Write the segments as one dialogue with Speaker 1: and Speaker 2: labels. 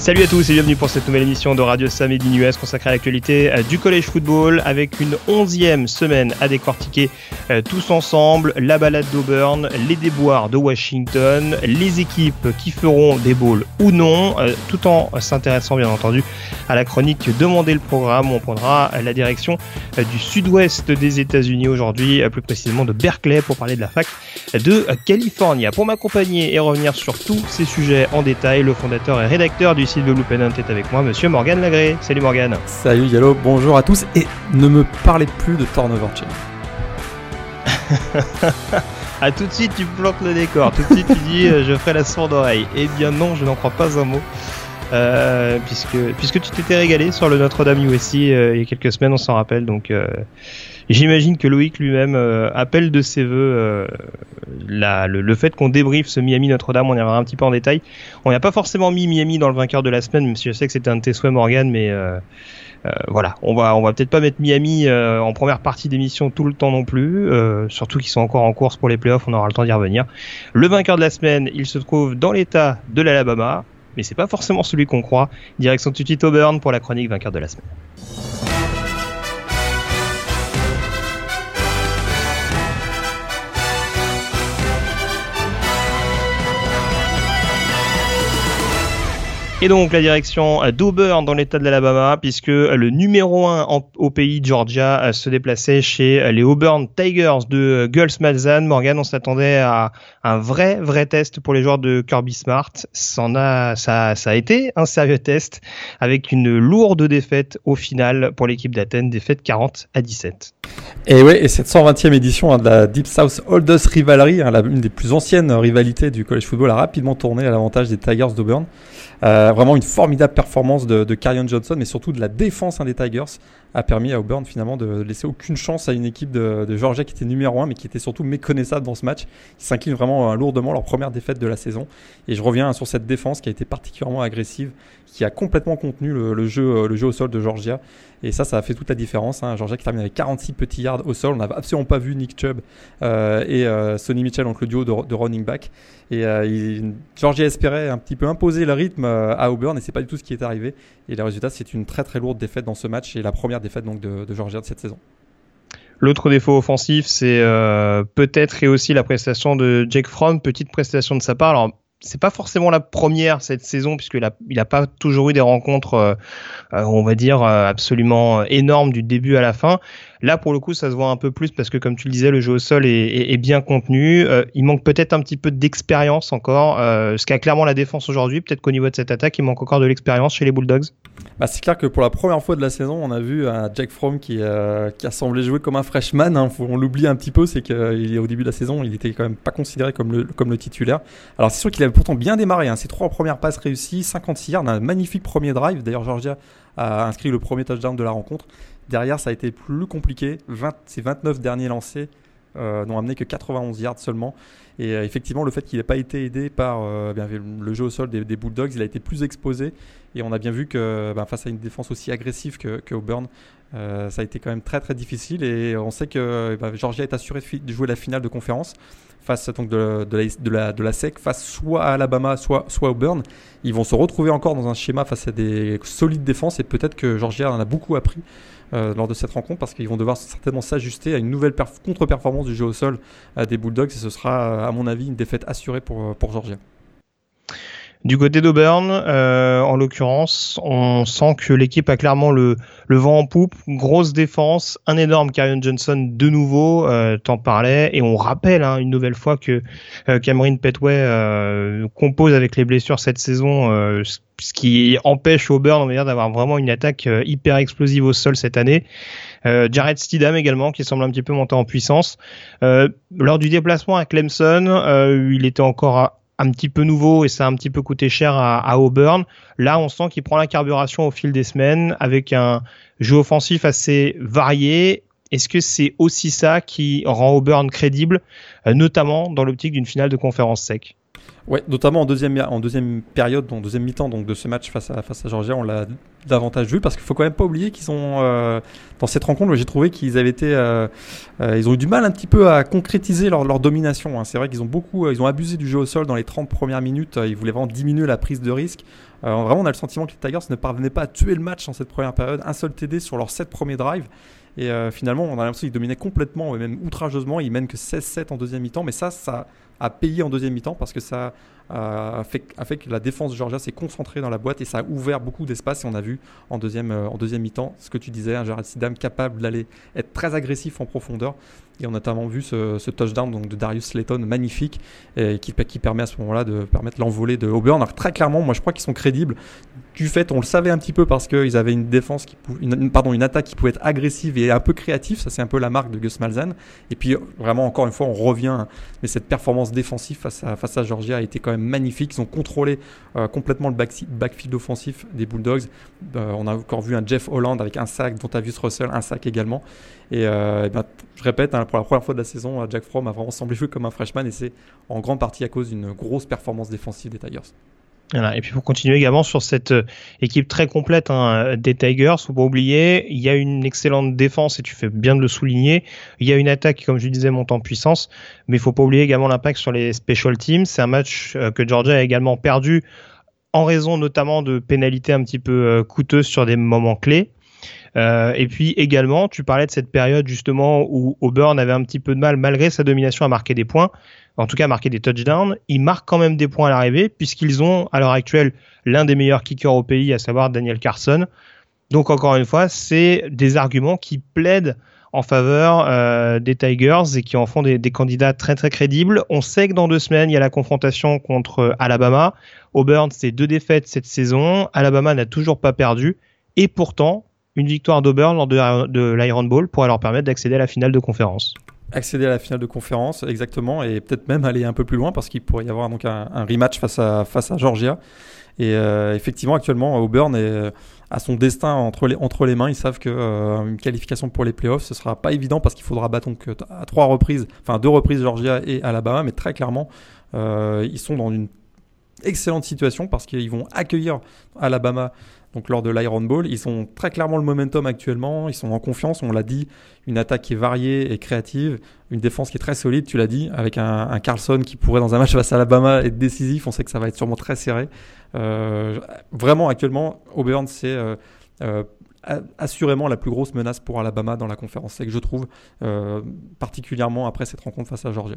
Speaker 1: Salut à tous et bienvenue pour cette nouvelle émission de Radio Samedi US consacrée à l'actualité euh, du collège football avec une onzième semaine à décortiquer euh, tous ensemble la balade d'Auburn, les déboires de Washington, les équipes qui feront des bowls ou non, euh, tout en s'intéressant bien entendu à la chronique Demandez le programme. On prendra la direction du sud-ouest des États-Unis aujourd'hui, plus précisément de Berkeley pour parler de la fac de Californie. Pour m'accompagner et revenir sur tous ces sujets en détail, le fondateur et rédacteur du de Blue Pennant est avec moi, monsieur Morgan Lagré. Salut Morgan.
Speaker 2: Salut Yellow, bonjour à tous et ne me parlez plus de turnover chain.
Speaker 1: ah tout de suite tu plantes le décor, tout de suite tu dis euh, je ferai la sourde oreille. Eh bien non, je n'en crois pas un mot. Euh, puisque, puisque tu t'étais régalé sur le Notre-Dame USC euh, il y a quelques semaines, on s'en rappelle. Donc j'imagine que Loïc lui-même appelle de ses voeux la, le, fait qu'on débriefe ce Miami Notre-Dame. On y reviendra un petit peu en détail. On n'a pas forcément mis Miami dans le vainqueur de la semaine, même si je sais que c'était un de tes souhaits Morgan, mais euh, voilà, on va on va peut-être pas mettre Miami euh, en première partie d'émission tout le temps non plus, euh, surtout qu'ils sont encore en course pour les playoffs, on aura le temps d'y revenir. Le vainqueur de la semaine, il se trouve dans l'État de l'Alabama, mais c'est pas forcément celui qu'on croit. Direction Tutti Auburn pour la chronique vainqueur de la semaine. Et donc la direction d'Auburn dans l'état de l'Alabama, puisque le numéro 1 au pays Georgia euh, se déplaçait chez euh, les Auburn Tigers de Gulls Malzahn. Morgan, on s'attendait à un vrai vrai test pour les joueurs de Kirby Smart. Ça, a, été un sérieux test avec une lourde défaite au final pour l'équipe d'Athènes, défaite 40 à 17.
Speaker 2: Et ouais, et cette 120e édition hein, de la Deep South Holders Rivalry, hein, des plus anciennes rivalités du college football, a rapidement tourné à l'avantage des Tigers d'Auburn. Euh, vraiment une formidable performance de, de Johnson, mais surtout de la défense hein, des Tigers a permis à Auburn finalement de laisser aucune chance à une équipe de, de Georgia qui était numéro 1 mais qui était surtout méconnaissable dans ce match. Ils s'inclinent vraiment euh, lourdement leur première défaite de la saison. Et je reviens sur cette défense qui a été particulièrement agressive, qui a complètement contenu le, jeu, euh, le jeu au sol de Georgia. Et ça, ça a fait toute la différence. Hein. Georgia qui termine avec 46 petits yards au sol. On n'a absolument pas vu Nick Chubb euh, et euh, Sonny Mitchell, donc le duo de, running back. Et euh, Georgia espérait un petit peu imposer le rythme à Auburn et c'est pas du tout ce qui est arrivé. Et le résultat, c'est une très très lourde défaite dans ce match et la première défaite donc de, de Georgia de cette saison.
Speaker 1: L'autre défaut offensif, c'est euh, peut-être et aussi la prestation de Jake Fromm, petite prestation de sa part. Alors c'est pas forcément la première cette saison puisqu'il a il a pas toujours eu des rencontres euh, euh, on va dire absolument énormes du début à la fin Là, pour le coup, ça se voit un peu plus parce que, comme tu le disais, le jeu au sol est, bien contenu. Euh, il manque peut-être un petit peu d'expérience encore, euh, ce qu'a clairement la défense aujourd'hui. Peut-être qu'au niveau de cette attaque, il manque encore de l'expérience chez les Bulldogs.
Speaker 2: Bah, c'est clair que pour la première fois de la saison, on a vu un Jack Fromm qui, euh, qui a semblé jouer comme un freshman. Hein. on l'oublie un petit peu, c'est qu'au début de la saison, il était quand même pas considéré comme le, comme le titulaire. Alors, c'est sûr qu'il avait pourtant bien démarré. Hein. Ses trois premières passes réussies, 56 yards, un magnifique premier drive. D'ailleurs, Georgia a inscrit le premier touchdown de la rencontre. Derrière, ça a été plus compliqué. 20, ces 29 derniers lancés euh, n'ont amené que 91 yards seulement. Et euh, effectivement, le fait qu'il n'ait pas été aidé par euh, bien, le jeu au sol des, Bulldogs, il a été plus exposé. Et on a bien vu que ben, face à une défense aussi agressive que, Auburn, ça a été quand même très très difficile. Et on sait que ben, Georgia est assuré de jouer la finale de conférence face donc de, la, SEC, face soit à Alabama, soit, soit Auburn. Ils vont se retrouver encore dans un schéma face à des solides défenses et peut-être que Georgia en a beaucoup appris euh, lors de cette rencontre parce qu'ils vont devoir certainement s'ajuster à une nouvelle contre-performance du jeu au sol euh, des Bulldogs et ce sera, à mon avis, une défaite assurée pour, euh, pour Georgia.
Speaker 1: Du côté d'Auburn, euh, en l'occurrence, on sent que l'équipe a clairement le, vent en poupe, grosse défense, un énorme Karion Johnson de nouveau, euh, t'en parlais, et on rappelle hein, une nouvelle fois que euh, Cameron Petway euh, compose avec les blessures cette saison, euh, ce qui empêche Auburn, d'avoir vraiment une attaque hyper explosive au sol cette année. Jared Steedham également qui semble un petit peu monter en puissance. Lors du déplacement à Clemson, euh, il était encore à un petit peu nouveau et ça a un petit peu coûté cher à, Auburn. Là, on sent qu'il prend la carburation au fil des semaines avec un jeu offensif assez varié Est-ce que c'est aussi ça qui rend Auburn crédible, notamment dans l'optique d'une finale de conférence sec?
Speaker 2: Ouais, notamment en deuxième, en deuxième période, en deuxième mi-temps de ce match face à, face à Georgia, on l'a davantage vu parce qu'il faut quand même pas oublier qu'ils ont euh, dans cette rencontre, j'ai trouvé qu'ils avaient été, euh, euh, ils ont eu du mal un petit peu à concrétiser leur, leur domination. Hein. C'est vrai qu'ils ont beaucoup, ils ont abusé du jeu au sol dans les 30 premières minutes. Ils voulaient vraiment diminuer la prise de risque. vraiment, on a le sentiment que les Tigers ne parvenaient pas à tuer le match en cette première période. Un seul TD sur leurs 7 premiers drives. Et finalement, on a l'impression qu'ils dominaient complètement, et même outrageusement. Ils mènent que 16-7 en deuxième mi-temps. Mais ça, ça a payé en deuxième mi-temps parce que ça a fait, que la défense de Georgia s'est concentrée dans la boîte et ça a ouvert beaucoup d'espace. Et on a vu en deuxième, euh, en deuxième mi-temps ce que tu disais, un Gerald Sidam capable d'aller être très agressif en profondeur. Et on a notamment vu ce, touchdown de Darius Slayton magnifique qui permet à ce moment-là de permettre l'envolée de Auburn. Alors, très clairement, moi je crois qu'ils sont crédibles. Du fait, on le savait un petit peu parce qu'ils avaient une défense qui une, pardon, une attaque qui pouvait être agressive et un peu créative. Ça, c'est un peu la marque de Gus Malzahn. Et puis, vraiment, encore une fois, on revient. Mais cette performance défensive face à, Georgia a été quand même magnifique. Ils ont contrôlé euh, complètement le backfield offensif des Bulldogs. Euh, on a encore vu un Jeff Holland avec un sac, dont Dontavius Russell, un sac également. Et, euh, ben, je répète, hein, pour la première fois de la saison, Jack Fromm a vraiment semblé jouer comme un freshman et c'est en grande partie à cause d'une grosse performance défensive des Tigers.
Speaker 1: Et puis pour continuer également sur cette équipe très complète hein, des Tigers, faut pas oublier, il y a une excellente défense et tu fais bien de le souligner. Il y a une attaque qui, comme je disais, monte en puissance, mais il faut pas oublier également l'impact sur les special teams. C'est un match que Georgia a également perdu en raison notamment de pénalités un petit peu coûteuses sur des moments clés. Euh, et puis également, tu parlais de cette période justement où Auburn avait un petit peu de mal, malgré sa domination, à marquer des points, en tout cas marquer des touchdowns. Ils marquent quand même des points à l'arrivée, puisqu'ils ont à l'heure actuelle l'un des meilleurs kickers au pays, à savoir Daniel Carson. Donc encore une fois, c'est des arguments qui plaident en faveur euh, des Tigers et qui en font des, des, candidats très très crédibles. On sait que dans deux semaines, il y a la confrontation contre Alabama. Auburn, c'est deux défaites cette saison. Alabama n'a toujours pas perdu. Et pourtant, une victoire d'Auburn lors de, l'Iron Bowl pourrait leur permettre d'accéder à la finale de conférence.
Speaker 2: Accéder à la finale de conférence, exactement, et peut-être même aller un peu plus loin parce qu'il pourrait y avoir donc un, rematch face à, face à Georgia. Et euh, effectivement, actuellement, Auburn est, euh, a son destin entre les, entre les mains. Ils savent qu'une euh, qualification pour les playoffs, ce sera pas évident parce qu'il faudra battre donc, à trois reprises, enfin deux reprises Georgia et Alabama, mais très clairement, ils sont dans une excellente situation parce qu'ils vont accueillir Alabama donc lors de l'Iron Bowl. Ils ont très clairement le momentum actuellement, ils sont en confiance, on l'a dit, une attaque qui est variée et créative, une défense qui est très solide, tu l'as dit, avec un, Carlson qui pourrait dans un match face à Alabama être décisif, on sait que ça va être sûrement très serré. Euh, vraiment actuellement, Auburn c'est euh, euh, assurément la plus grosse menace pour Alabama dans la conférence que je trouve, particulièrement après cette rencontre face à Georgia.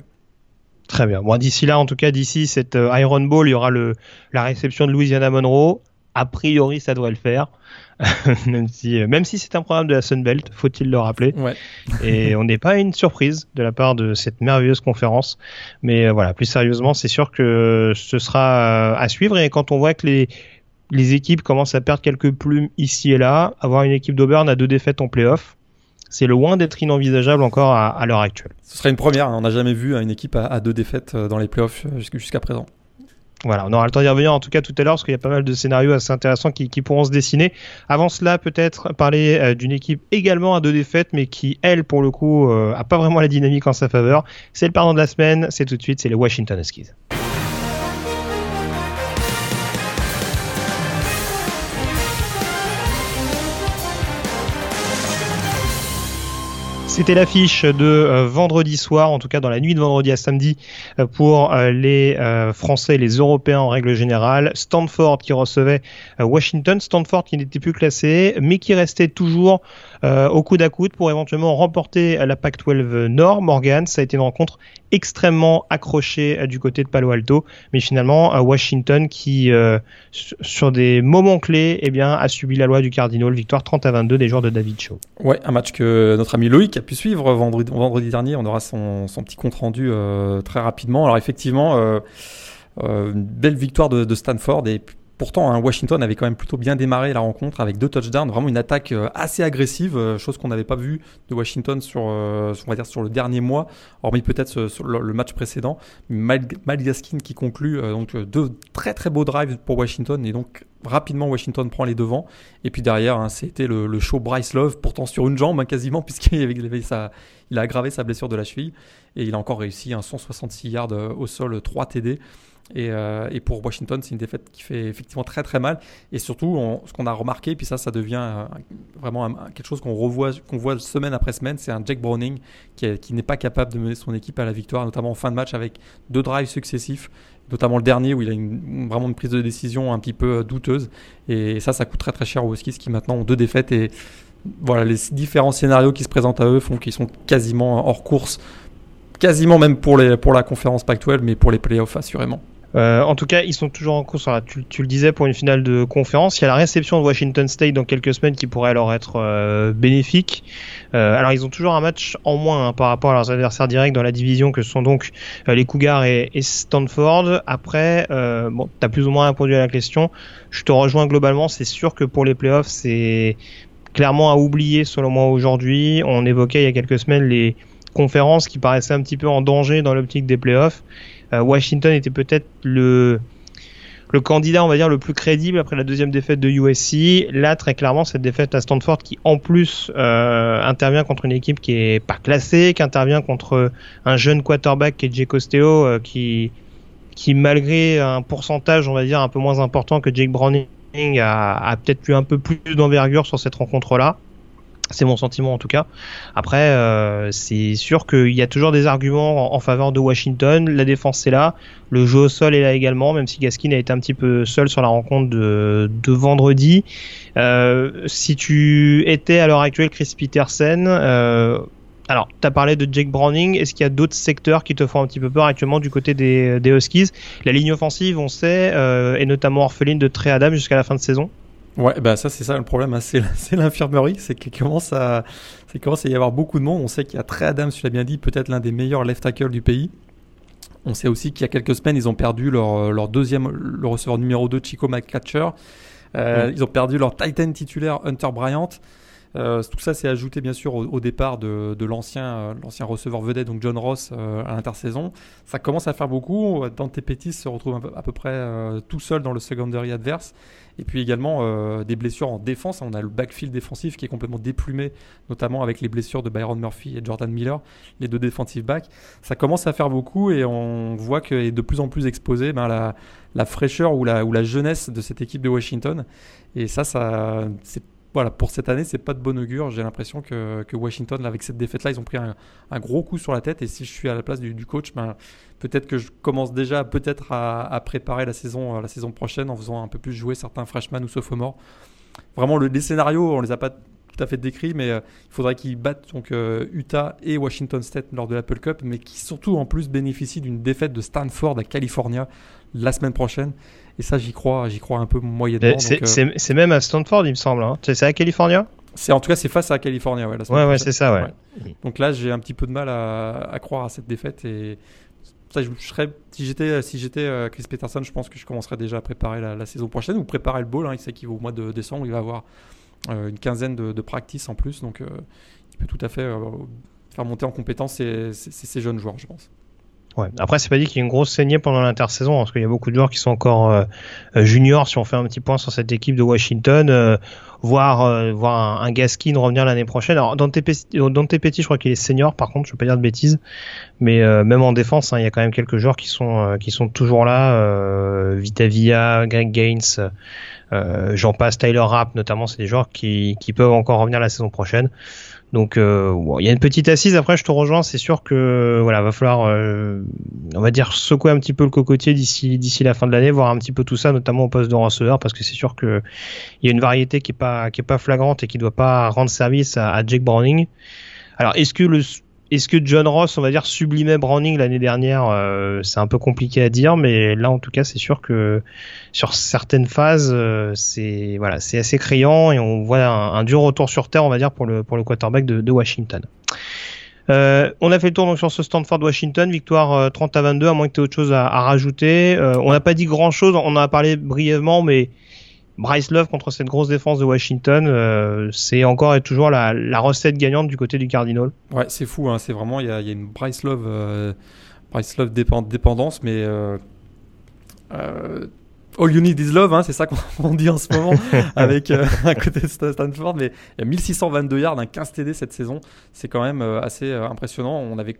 Speaker 1: Très bien. Bon, d'ici là, en tout cas, d'ici cette Iron Bowl, il y aura la réception de Louisiana Monroe a priori, ça devrait le faire. même si, euh, même si c'est un programme de la Sunbelt, faut-il le rappeler.
Speaker 2: Ouais.
Speaker 1: et on n'est pas une surprise de la part de cette merveilleuse conférence. Mais euh, voilà, plus sérieusement, c'est sûr que ce sera euh, à suivre. Et quand on voit que les, les équipes commencent à perdre quelques plumes ici et là, avoir une équipe d'Auburn à deux défaites en playoff, c'est loin d'être inenvisageable encore à, l'heure actuelle.
Speaker 2: Ce serait une première. Hein. On n'a jamais vu une équipe à, à deux défaites dans les playoffs jusqu'à présent.
Speaker 1: Voilà, on aura le temps d'y revenir en tout cas tout à l'heure parce qu'il y a pas mal de scénarios assez intéressants qui, pourront se dessiner. Avant cela, peut-être parler euh, d'une équipe également à deux défaites, mais qui, elle, pour le coup, euh, a pas vraiment la dynamique en sa faveur. C'est le pardon de la semaine, c'est tout de suite, c'est les Washington Huskies. C'était l'affiche de euh, vendredi soir, en tout cas dans la nuit de vendredi à samedi, euh, pour euh, les Français et les Européens en règle générale. Stanford qui recevait Washington, Stanford qui n'était plus classé, mais qui restait toujours au coude à coude pour éventuellement remporter la Pac-12 Nord. Morgan, ça a été une rencontre extrêmement accrochée du côté de Palo Alto, mais finalement Washington qui, sur des moments clés, eh a subi la loi du Cardinal, victoire 30 à 22 des joueurs de David Shaw.
Speaker 2: Ouais, un match que notre ami Loïc a pu suivre vendredi, dernier. On aura son, petit compte rendu euh, très rapidement. Alors effectivement, euh, euh, une belle victoire de, Stanford et Pourtant, hein, Washington avait quand même plutôt bien démarré la rencontre avec deux touchdowns, vraiment une attaque assez agressive, chose qu'on n'avait pas vu de Washington sur, sur le dernier mois, hormis peut-être le, match précédent. Mal, Gaskin qui conclut donc deux très très beaux drives pour Washington et donc rapidement Washington prend les devants. Et puis derrière, hein, c'était le, show Bryce Love, pourtant sur une jambe hein, quasiment, puisqu'il a aggravé sa blessure de la cheville. Et il a encore réussi un 166 yards au sol, 3 TD. Et, euh, et, pour Washington, c'est une défaite qui fait effectivement très très mal. Et surtout, ce qu'on a remarqué, puis ça, ça devient euh, vraiment quelque chose qu'on revoit, qu'on voit semaine après semaine, c'est un Jack Browning qui, n'est pas capable de mener son équipe à la victoire, notamment en fin de match avec deux drives successifs, notamment le dernier où il a une, vraiment une prise de décision un petit peu euh, douteuse. Et ça, ça coûte très très cher aux Huskies qui maintenant ont deux défaites. Et voilà, les différents scénarios qui se présentent à eux font qu'ils sont quasiment hors course, quasiment même pour, la conférence Pac-12, mais pour les playoffs assurément.
Speaker 1: Euh, en tout cas, ils sont toujours en course. Tu, tu, le disais pour une finale de conférence. Il y a la réception de Washington State dans quelques semaines qui pourrait alors être euh, bénéfique. Euh, alors, ils ont toujours un match en moins hein, par rapport à leurs adversaires directs dans la division que sont donc les Cougars et, Stanford. Après, bon, t'as plus ou moins répondu à la question. Je te rejoins globalement. C'est sûr que pour les playoffs, c'est clairement à oublier selon moi aujourd'hui. On évoquait il y a quelques semaines les conférences qui paraissaient un petit peu en danger dans l'optique des playoffs. Euh, Washington était peut-être le le candidat, on va dire, le plus crédible après la deuxième défaite de USC. Là, très clairement, cette défaite à Stanford qui, en plus, euh, intervient contre une équipe qui est pas classée, qui intervient contre un jeune quarterback qui est Jake Osteo, euh, qui, qui, malgré un pourcentage, on va dire, un peu moins important que Jake Browning, a, a peut-être eu un peu plus d'envergure sur cette rencontre-là. C'est mon sentiment en tout cas. Après, euh, c'est sûr qu'il y a toujours des arguments en, faveur de Washington. La défense c'est là, le jeu au sol est là également, même si Gaskin a été un petit peu seul sur la rencontre de, vendredi. Euh, si tu étais à l'heure actuelle Chris Peterson, euh, alors tu as parlé de Jake Browning, est-ce qu'il y a d'autres secteurs qui te font un petit peu peur actuellement du côté des, Huskies? La ligne offensive, on sait, est notamment orpheline de Trey Adam jusqu'à la fin de saison.
Speaker 2: Ouais, bah ça c'est ça le problème, hein. c'est l'infirmerie, c'est qu'il commence à, c'est commence à y avoir beaucoup de monde. On sait qu'il y a Trey Adams, tu l'as bien dit, peut-être l'un des meilleurs left tackle du pays. On sait aussi qu'il y a quelques semaines, ils ont perdu leur, leur deuxième, le receveur numéro 2, Chico McCatcher. Euh, Ils ont perdu leur Titan titulaire, Hunter Bryant. Euh, tout ça s'est ajouté bien sûr au, départ de, de l'ancien euh, l'ancien receveur vedette, donc John Ross, euh, à l'intersaison. Ça commence à faire beaucoup. Dante Pettis se retrouve à peu, près tout seul dans le secondary adverse. Et puis également des blessures en défense. On a le backfield défensif qui est complètement déplumé, notamment avec les blessures de Byron Murphy et Jordan Miller, les deux defensive backs. Ça commence à faire beaucoup et on voit que est de plus en plus exposé ben, la, fraîcheur ou la, ou la jeunesse de cette équipe de Washington. Et ça, ça c'est voilà, pour cette année, c'est pas de bon augure. J'ai l'impression que, Washington, avec cette défaite-là, ils ont pris un, gros coup sur la tête. Et si je suis à la place du, coach, ben, peut-être que je commence déjà peut-être à, préparer la saison, la saison prochaine en faisant un peu plus jouer certains freshmen ou sophomores. Vraiment, le, les scénarios, on les a pas tout à fait décrits, mais euh, il faudrait qu'ils battent donc euh, Utah et Washington State lors de l'Apple Cup, mais qui surtout en plus bénéficient d'une défaite de Stanford à California la semaine prochaine. Et ça, j'y crois, j'y crois un peu moyennement.
Speaker 1: Euh, c'est même à Stanford, il me semble. Hein. C'est à California?
Speaker 2: C'est en tout cas, c'est face à California. Ouais,
Speaker 1: ouais, ouais c'est ça. Ouais.
Speaker 2: Donc là, j'ai un petit peu de mal à, à, croire à cette défaite et ça, je, serais, si j'étais si j'étais euh, Chris Peterson, je pense que je commencerais déjà à préparer la, la saison prochaine ou préparer le bowl. Hein. Il sait qu'il va au mois de décembre, il va avoir euh, une quinzaine de, de practice en plus, donc il peut tout à fait faire monter en compétence ces, ces, ces jeunes joueurs, je pense.
Speaker 1: Ouais. Après, c'est pas dit qu'il y ait une grosse saignée pendant l'intersaison, parce qu'il y a beaucoup de joueurs qui sont encore euh, euh, juniors. Si on fait un petit point sur cette équipe de Washington, euh, voir euh, voir un, un, Gaskin revenir l'année prochaine. Alors Dante Petit, je crois qu'il est senior. Par contre, je vais pas dire de bêtises, mais même en défense, hein, il y a quand même quelques joueurs qui sont qui sont toujours là. Vitavia, Greg Gaines. J'en passe, Tyler Rapp notamment, c'est des joueurs qui, qui peuvent encore revenir la saison prochaine. Donc euh, il y a une petite assise. Après, je te rejoins. C'est sûr que voilà, va falloir, euh, on va dire, secouer un petit peu le cocotier d'ici d'ici la fin de l'année, voir un petit peu tout ça, notamment au poste de receveur, parce que c'est sûr que il y a une variété qui est pas qui est pas flagrante et qui doit pas rendre service à, à Jake Browning. Alors, est-ce que le est-ce que John Ross, on va dire, sublimait Browning l'année dernière euh, C'est un peu compliqué à dire, mais là, en tout cas, c'est sûr que sur certaines phases, euh, c'est voilà, c'est assez criant et on voit un, dur retour sur terre, on va dire, pour le pour le quarterback de, Washington. Euh, on a fait le tour donc sur ce Stanford Washington, victoire 30 à 22, à moins que tu aies autre chose à, à rajouter. on n'a pas dit grand chose, on en a parlé brièvement, mais Bryce Love contre cette grosse défense de Washington, euh, c'est encore et toujours la, la, recette gagnante du côté du Cardinal.
Speaker 2: Ouais, c'est fou, hein, c'est vraiment, il y, y a, une Bryce Love, euh, Bryce Love dépendance, mais euh, All you need is love, hein, c'est ça qu'on dit en ce moment avec à côté de Stanford. Mais il y a 1622 yards, un 15 TD cette saison. C'est quand même assez impressionnant. On avait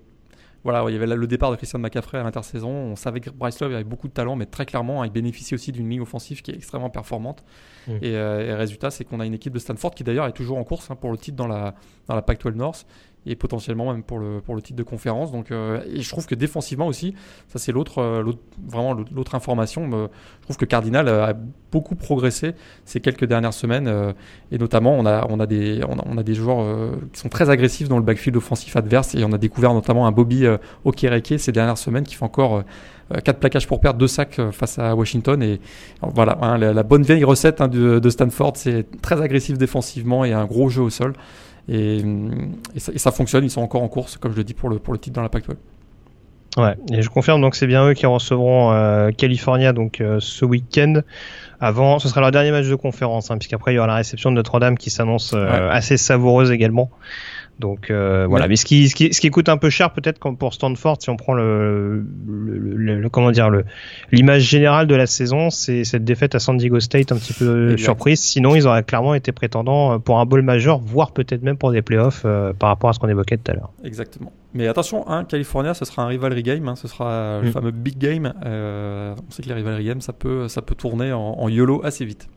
Speaker 2: voilà, il y avait le départ de Christian McCaffrey à l'intersaison. On savait que Bryce Love avait beaucoup de talent, mais très clairement, il bénéficie aussi d'une ligne offensive qui est extrêmement performante. Mm. Et, euh, résultat, c'est qu'on a une équipe de Stanford qui d'ailleurs est toujours en course hein, pour le titre dans la, dans la Pac-12 North et potentiellement même pour le, pour le titre de conférence. Donc, euh, et je trouve que défensivement aussi, ça c'est l'autre, euh, vraiment l'autre information. je trouve que Cardinal a beaucoup progressé ces quelques dernières semaines et notamment on a, on a, des, on a, des joueurs qui sont très agressifs dans le backfield offensif adverse et on a découvert notamment un Bobby Okereke ces dernières semaines qui fait encore 4 plaquages pour perdre, 2 sacs face à Washington. Et voilà, hein, la, bonne vieille recette hein, de, Stanford, c'est très agressif défensivement et un gros jeu au sol. Et, ça, fonctionne, ils sont encore en course, comme je le dis, pour le, pour le titre dans la Pac-12.
Speaker 1: Ouais, et je confirme donc c'est bien eux qui recevront euh, California donc euh, ce week-end. Avant, ce sera leur dernier match de conférence, hein, puisqu'après il y aura la réception de Notre-Dame qui s'annonce euh, assez savoureuse également. Donc euh, voilà, mais ce qui, ce qui, ce qui coûte un peu cher peut-être pour Stanford, si on prend le, le, comment dire le l'image générale de la saison, c'est cette défaite à San Diego State un petit peu surprise. Sinon, ils auraient clairement été prétendants pour un bowl majeur, voire peut-être même pour des playoffs euh, par rapport à ce qu'on évoquait tout à l'heure.
Speaker 2: Exactement. Mais attention, hein, California, ce sera un rivalry game, hein, ce sera le mm. fameux big game. Euh, on sait que les rivalry games, ça peut, ça peut tourner en, en YOLO assez vite.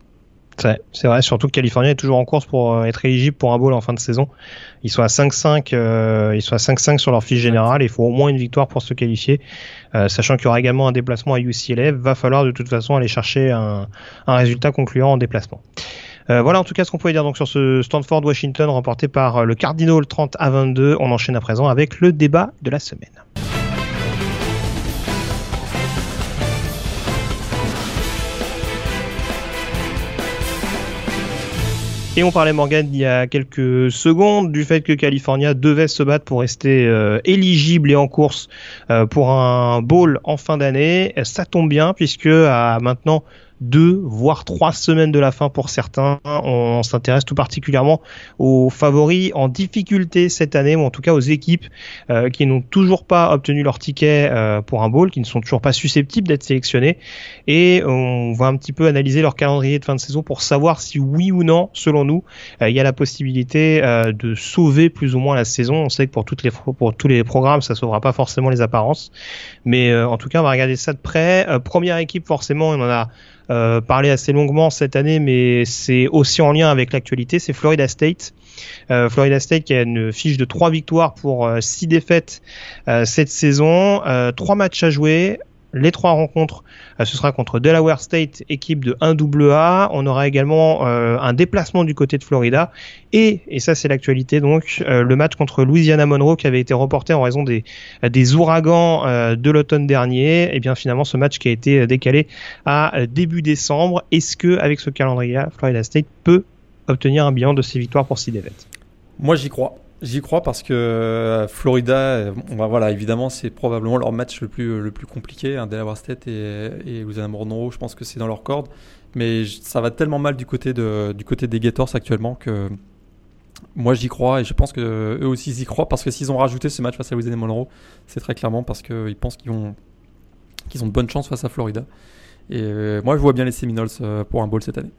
Speaker 1: C'est vrai, surtout que California est toujours en course pour euh, être éligible pour un bowl en fin de saison. Ils sont à 5-5, euh, ils sont à 5-5 sur leur fiche générale. Il faut au moins une victoire pour se qualifier, euh, sachant qu'il y aura également un déplacement à UCLA. Va falloir de toute façon aller chercher un, un résultat concluant en déplacement. Voilà en tout cas ce qu'on pouvait dire donc sur ce Stanford Washington remporté par le Cardinal 30 à 22. On enchaîne à présent avec le débat de la semaine. Et on parlait Morgan il y a quelques secondes du fait que California devait se battre pour rester euh, éligible et en course euh, pour un bowl en fin d'année. Ça tombe bien puisque à maintenant deux voire trois semaines de la fin pour certains. On s'intéresse tout particulièrement aux favoris en difficulté cette année, ou en tout cas aux équipes euh, qui n'ont toujours pas obtenu leur ticket euh, pour un bowl, qui ne sont toujours pas susceptibles d'être sélectionnés. Et on va un petit peu analyser leur calendrier de fin de saison pour savoir si oui ou non, selon nous, euh, il y a la possibilité de sauver plus ou moins la saison. On sait que pour, toutes les, pour tous les programmes, ça sauvera pas forcément les apparences. Mais en tout cas, on va regarder ça de près. première équipe, forcément, on en a euh, parlé assez longuement cette année, mais c'est aussi en lien avec l'actualité, c'est Florida State. Euh, Florida State qui a une fiche de 3 victoires pour 6 euh, défaites cette saison, 3 matchs à jouer, les trois rencontres, euh, ce sera contre Delaware State, équipe de 1AA. On aura également euh, un déplacement du côté de Florida. Et, et ça c'est l'actualité, donc euh, le match contre Louisiana Monroe qui avait été reporté en raison des, ouragans de l'automne dernier. Et eh bien finalement ce match qui a été décalé à début décembre. Est-ce que avec ce calendrier, Florida State peut obtenir un bilan de ses victoires pour 6 défaites
Speaker 2: Moi j'y crois. J'y crois parce que euh, Florida, euh, va, voilà, évidemment, c'est probablement leur match le plus, le plus compliqué. Hein, Delaware State et, et Louisiana Monroe, je pense que c'est dans leur corde. Mais ça va tellement mal du côté, de, du côté des Gators actuellement que moi j'y crois et je pense que eux aussi y croient parce que s'ils ont rajouté ce match face à Louisiana Monroe, c'est très clairement parce qu'ils pensent qu'ils ont, qu'ils ont de bonnes chances face à Florida. Et euh, moi je vois bien les Seminoles pour un bowl cette année.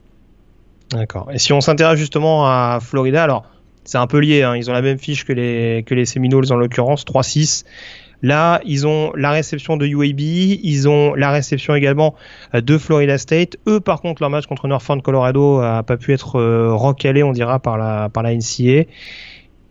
Speaker 1: D'accord. Et si on s'intéresse justement à Florida, alors c'est un peu lié. Hein. Ils ont la même fiche que les, que les Seminoles en l'occurrence, 3-6. Là, ils ont la réception de UAB, ils ont la réception également euh, de Florida State. Eux, par contre, leur match contre Northern Colorado a pas pu être euh, recalé, on dira, par la, par NCA.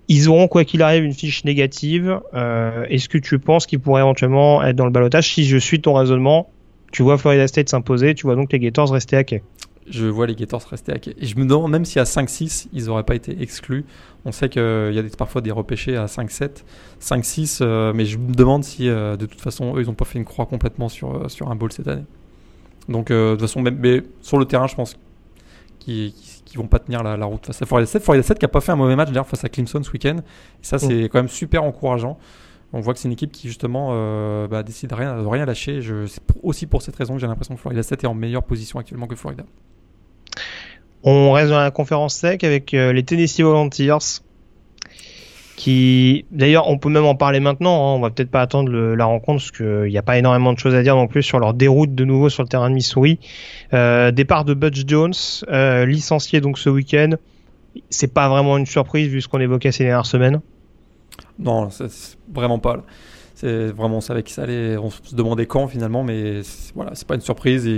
Speaker 1: Ils auront, quoi qu'il arrive, une fiche négative. Euh, est-ce que tu penses qu'ils pourraient éventuellement être dans le balotage? Si je suis ton raisonnement, tu vois Florida State s'imposer, tu vois donc les Gators rester à quai
Speaker 2: je vois les Gators rester à quai. Et je me demande même si à 5-6, ils n'auraient pas été exclus. On sait qu'il y a des, parfois des repêchés à 5-7, 5-6, mais je me demande si euh, de toute façon, eux, ils n'ont pas fait une croix complètement sur, euh, sur un bowl cette année. Donc, euh, de toute façon, même, mais sur le terrain, je pense qu'ils ne vont pas tenir la, route face à Florida 7. Florida 7 qui n'a pas fait un mauvais match d'ailleurs face à Clemson ce week-end. Et ça, c'est mm. quand même super encourageant. On voit que c'est une équipe qui justement bah, décide de rien, rien lâcher. C'est aussi pour cette raison que j'ai l'impression que Florida 7 est en meilleure position actuellement que Florida.
Speaker 1: On reste dans la conférence sec avec euh, les Tennessee Volunteers. qui d'ailleurs on peut même en parler maintenant hein. on va peut-être pas attendre la rencontre parce qu'il n'y a pas énormément de choses à dire non plus sur leur déroute de nouveau sur le terrain de Missouri euh, départ de Butch Jones euh, licencié donc ce week-end c'est pas vraiment une surprise vu ce qu'on évoquait ces dernières semaines
Speaker 2: non c'est vraiment pas c'est vraiment on savait ça allait on se demandait quand finalement mais voilà c'est pas une surprise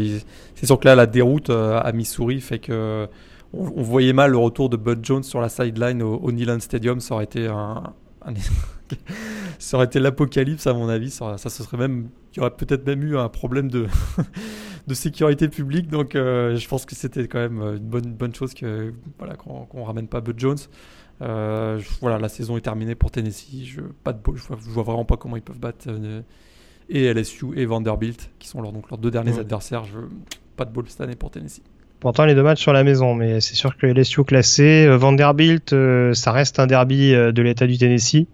Speaker 2: c'est sûr que là la déroute euh, à Missouri fait que on, voyait mal le retour de Bud Jones sur la sideline au, au Neyland Stadium. Ça aurait été ça aurait été l'apocalypse à mon avis. Ça, ça, se serait même, il y aurait peut-être même eu un problème de, de sécurité publique. Donc, euh, je pense que c'était quand même une bonne, bonne chose que voilà qu'on ramène pas Bud Jones. Euh, voilà, la saison est terminée pour Tennessee. Je pas de, je vois, vois vraiment pas comment ils peuvent battre euh, et LSU et Vanderbilt, qui sont leur, donc leurs deux derniers adversaires. Je, pas de ball cette année pour Tennessee.
Speaker 1: Pourtant, les deux matchs sur la maison, mais c'est sûr que LSU classé, euh, Vanderbilt, euh, ça reste un derby euh, de l'État du Tennessee.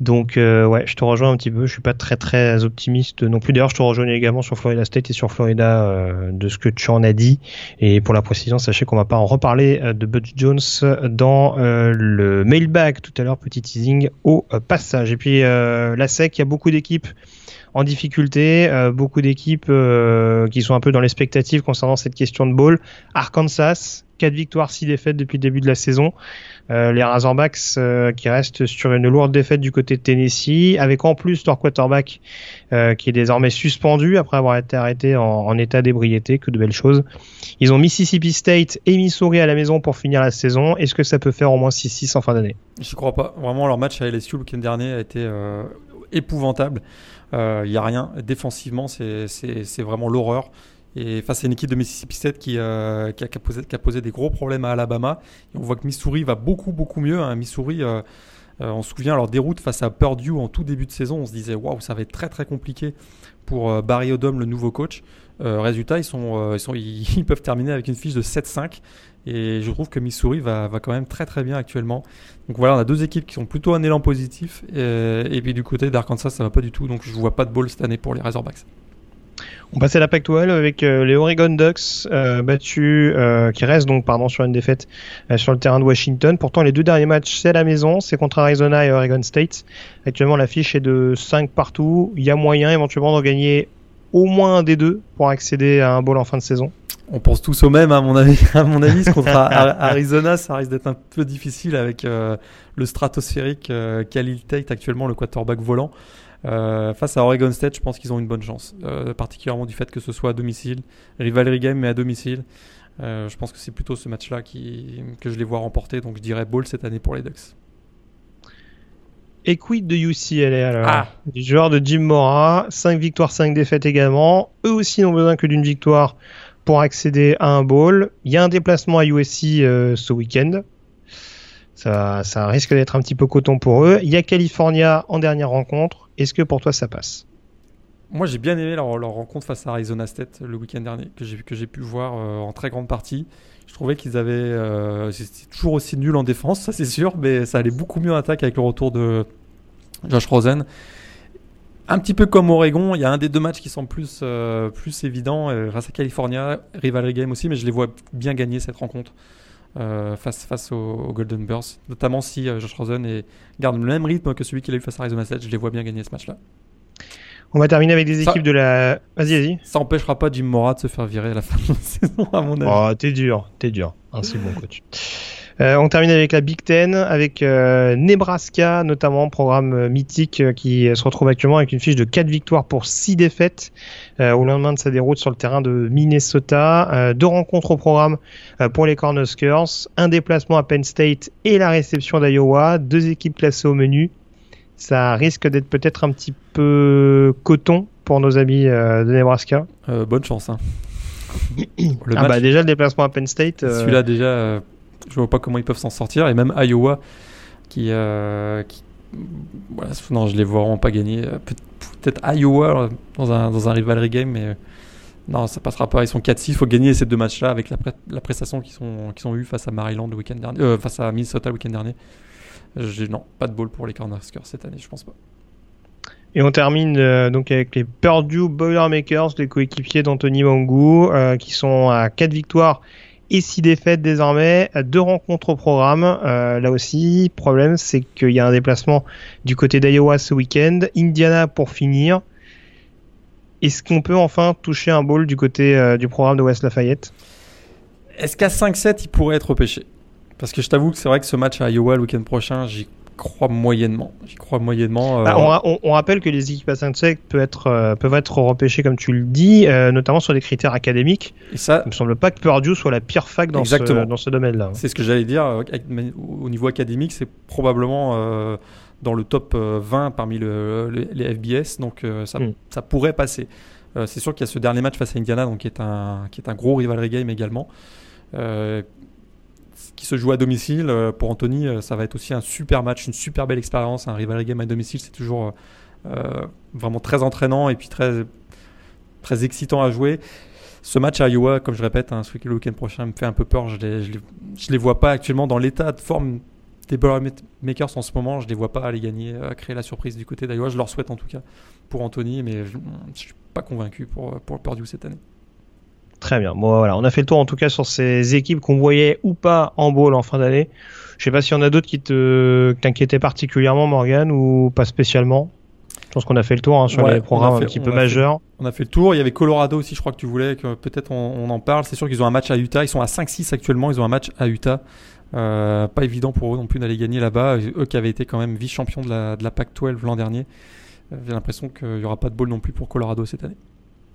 Speaker 1: Donc ouais, je te rejoins un petit peu. Je suis pas très très optimiste non plus. D'ailleurs, je te rejoins également sur Florida State et sur Florida de ce que tu en as dit. Et pour la précision, sachez qu'on va pas en reparler de Butch Jones dans le mailbag tout à l'heure, petit teasing au passage. Et puis la SEC, il y a beaucoup d'équipes en difficulté. Euh, beaucoup d'équipes euh, qui sont un peu dans l'expectative concernant cette question de ball. Arkansas, 4 victoires, 6 défaites depuis le début de la saison. Euh, les Razorbacks qui restent sur une lourde défaite du côté de Tennessee, avec en plus leur quarterback qui est désormais suspendu après avoir été arrêté en, état d'ébriété, que de belles choses. Ils ont Mississippi State et Missouri à la maison pour finir la saison. Est-ce que ça peut faire au moins 6-6 en fin d'année?
Speaker 2: Je crois pas. Vraiment, leur match à LSU le week-end dernier a été épouvantable. Il euh, n'y a rien. Défensivement, c'est vraiment l'horreur. Et face à une équipe de Mississippi State qui, euh, qui, a, posé, des gros problèmes à Alabama. On voit que Missouri va beaucoup, beaucoup mieux. Hein. Missouri, euh, on se souvient leur déroute face à Purdue en tout début de saison. On se disait, waouh, ça va être très, très compliqué pour Barry Odom, le nouveau coach. résultat, ils, sont, ils, peuvent terminer avec une fiche de 7-5. Et je trouve que Missouri va, quand même très très bien actuellement. Donc voilà, on a deux équipes qui sont plutôt un élan positif. Et, puis du côté d'Arkansas, ça va pas du tout. Donc je vois pas de ball cette année pour les Razorbacks.
Speaker 1: On passe à la Pac-12 avec euh, les Oregon Ducks euh, battus, euh, qui restent donc pardon sur une défaite sur le terrain de Washington. Pourtant, les deux derniers matchs c'est à la maison, c'est contre Arizona et Oregon State. Actuellement, la fiche est de 5 partout. Il y a moyen éventuellement d'en gagner au moins un des deux pour accéder à un bowl en fin de saison
Speaker 2: on pense tous au même, à mon avis. À mon avis, contre Arizona, ça risque d'être un peu difficile avec le stratosphérique Khalil Tate, actuellement le quarterback volant. Euh, face à Oregon State, je pense qu'ils ont une bonne chance, particulièrement du fait que ce soit à domicile, rivalry game mais à domicile. je pense que c'est plutôt ce match-là qui, que je les vois remporter, donc je dirais ball cette année pour les Ducks.
Speaker 1: Et quid de UCLA alors ah. Du joueur de Jim Mora, 5 victoires, 5 défaites également. Eux aussi n'ont besoin que d'une victoire pour accéder à un bowl. Il y a un déplacement à USC euh, ce week-end. Ça, ça risque d'être un petit peu coton pour eux. Il y a California en dernière rencontre. Est-ce que pour toi ça passe?
Speaker 2: Moi j'ai bien aimé leur, rencontre face à Arizona State le week-end dernier, que j'ai, pu voir euh, en très grande partie. Je trouvais qu'ils avaient. Euh, c'était toujours aussi nul en défense, ça c'est sûr, mais ça allait beaucoup mieux en attaque avec le retour de Josh Rosen un petit peu comme Oregon, il y a un des deux matchs qui sont plus, euh, plus évidents, euh, grâce à California, rivalry game aussi, mais je les vois bien gagner cette rencontre euh, face, face aux, Golden Bears, notamment si Josh Rosen garde le même rythme que celui qu'il a eu face à Arizona State, je les vois bien gagner ce match-là.
Speaker 1: On va terminer avec des équipes de la. Vas-y, vas-y.
Speaker 2: Ça empêchera pas Jim Mora de se faire virer à la fin de la saison, à mon avis.
Speaker 1: Oh, t'es dur, t'es dur. Un si bon coach. Euh, on termine avec la Big Ten, avec euh, Nebraska notamment, programme euh, mythique qui se retrouve actuellement avec une fiche de 4 victoires pour 6 défaites au lendemain de sa déroute sur le terrain de Minnesota. deux rencontres au programme pour les Cornhuskers, un déplacement à Penn State et la réception d'Iowa, deux équipes classées au menu. Ça risque d'être peut-être un petit peu coton pour nos amis de Nebraska.
Speaker 2: bonne chance. Hein.
Speaker 1: ah bah déjà le déplacement à Penn State.
Speaker 2: Celui-là déjà je vois pas comment ils peuvent s'en sortir. Et même Iowa, qui, euh, non, je les vois pas gagner. Peut-être Iowa dans un, dans un rivalry game, mais non, ça passera pas. Ils sont 4-6. Il faut gagner ces deux matchs-là avec la, la prestation qu'ils sont, qu'ils ont eu face à Maryland le week-end dernier, euh, face à Minnesota le week-end dernier. Non, pas de ball pour les Cornhuskers cette année, je pense pas.
Speaker 1: Et on termine euh, donc avec les Purdue Boilermakers, les coéquipiers d'Anthony Mangou, qui sont à 4 victoires et six défaites désormais, deux rencontres au programme. Euh, là aussi, problème, c'est qu'il y a un déplacement du côté d'Iowa ce week-end, Indiana pour finir. Est-ce qu'on peut enfin toucher un bowl du côté euh, du programme de West Lafayette?
Speaker 2: Est-ce qu'à 5-7, il pourrait être repêché? Parce que je t'avoue que c'est vrai que ce match à Iowa le week-end prochain, j'y crois moyennement. J'y crois moyennement.
Speaker 1: Euh... Bah, on, on, rappelle que les équipes à 5-7 peuvent être, euh, peuvent être repêchées, comme tu le dis, euh, notamment sur des critères académiques. Et ça, il me semble pas que Purdue soit la pire fac dans Exactement. ce, dans ce domaine-là.
Speaker 2: C'est ce que j'allais dire. Au niveau académique, c'est probablement dans le top 20 parmi le, le, les FBS, donc ça, mm. ça pourrait passer. c'est sûr qu'il y a ce dernier match face à Indiana, donc qui est un, qui est un gros rivalry game également. Euh, qui se joue à domicile. Pour Anthony, ça va être aussi un super match, une super belle expérience. Un rivalry game à domicile, c'est toujours euh, vraiment très entraînant et puis très, très excitant à jouer. Ce match à Iowa, comme je répète, hein, ce week-end prochain me fait un peu peur. Je je les, vois pas actuellement dans l'état de forme des Boilermakers en ce moment. Je les vois pas aller gagner, à créer la surprise du côté d'Iowa. Je leur souhaite en tout cas pour Anthony, mais je, je suis pas convaincu pour, pour Purdue cette année.
Speaker 1: Très bien. Bon, voilà, on a fait le tour en tout cas sur ces équipes qu'on voyait ou pas en bowl en fin d'année. Je sais pas s'il y en a d'autres qui t'inquiétaient particulièrement, Morgan, ou pas spécialement. Je pense qu'on a fait le tour hein, sur ouais, les programmes fait, un petit peu majeurs.
Speaker 2: Fait, on a fait le tour. Il y avait Colorado aussi, je crois que tu voulais que peut-être on, on, en parle. C'est sûr qu'ils ont un match à Utah. Ils sont à 5-6 actuellement. Ils ont un match à Utah. Euh, pas évident pour eux non plus d'aller gagner là-bas. Eux qui avaient été quand même vice-champions de la, de la PAC-12 l'an dernier. J'ai l'impression qu'il n'y aura pas de bowl non plus pour Colorado cette année.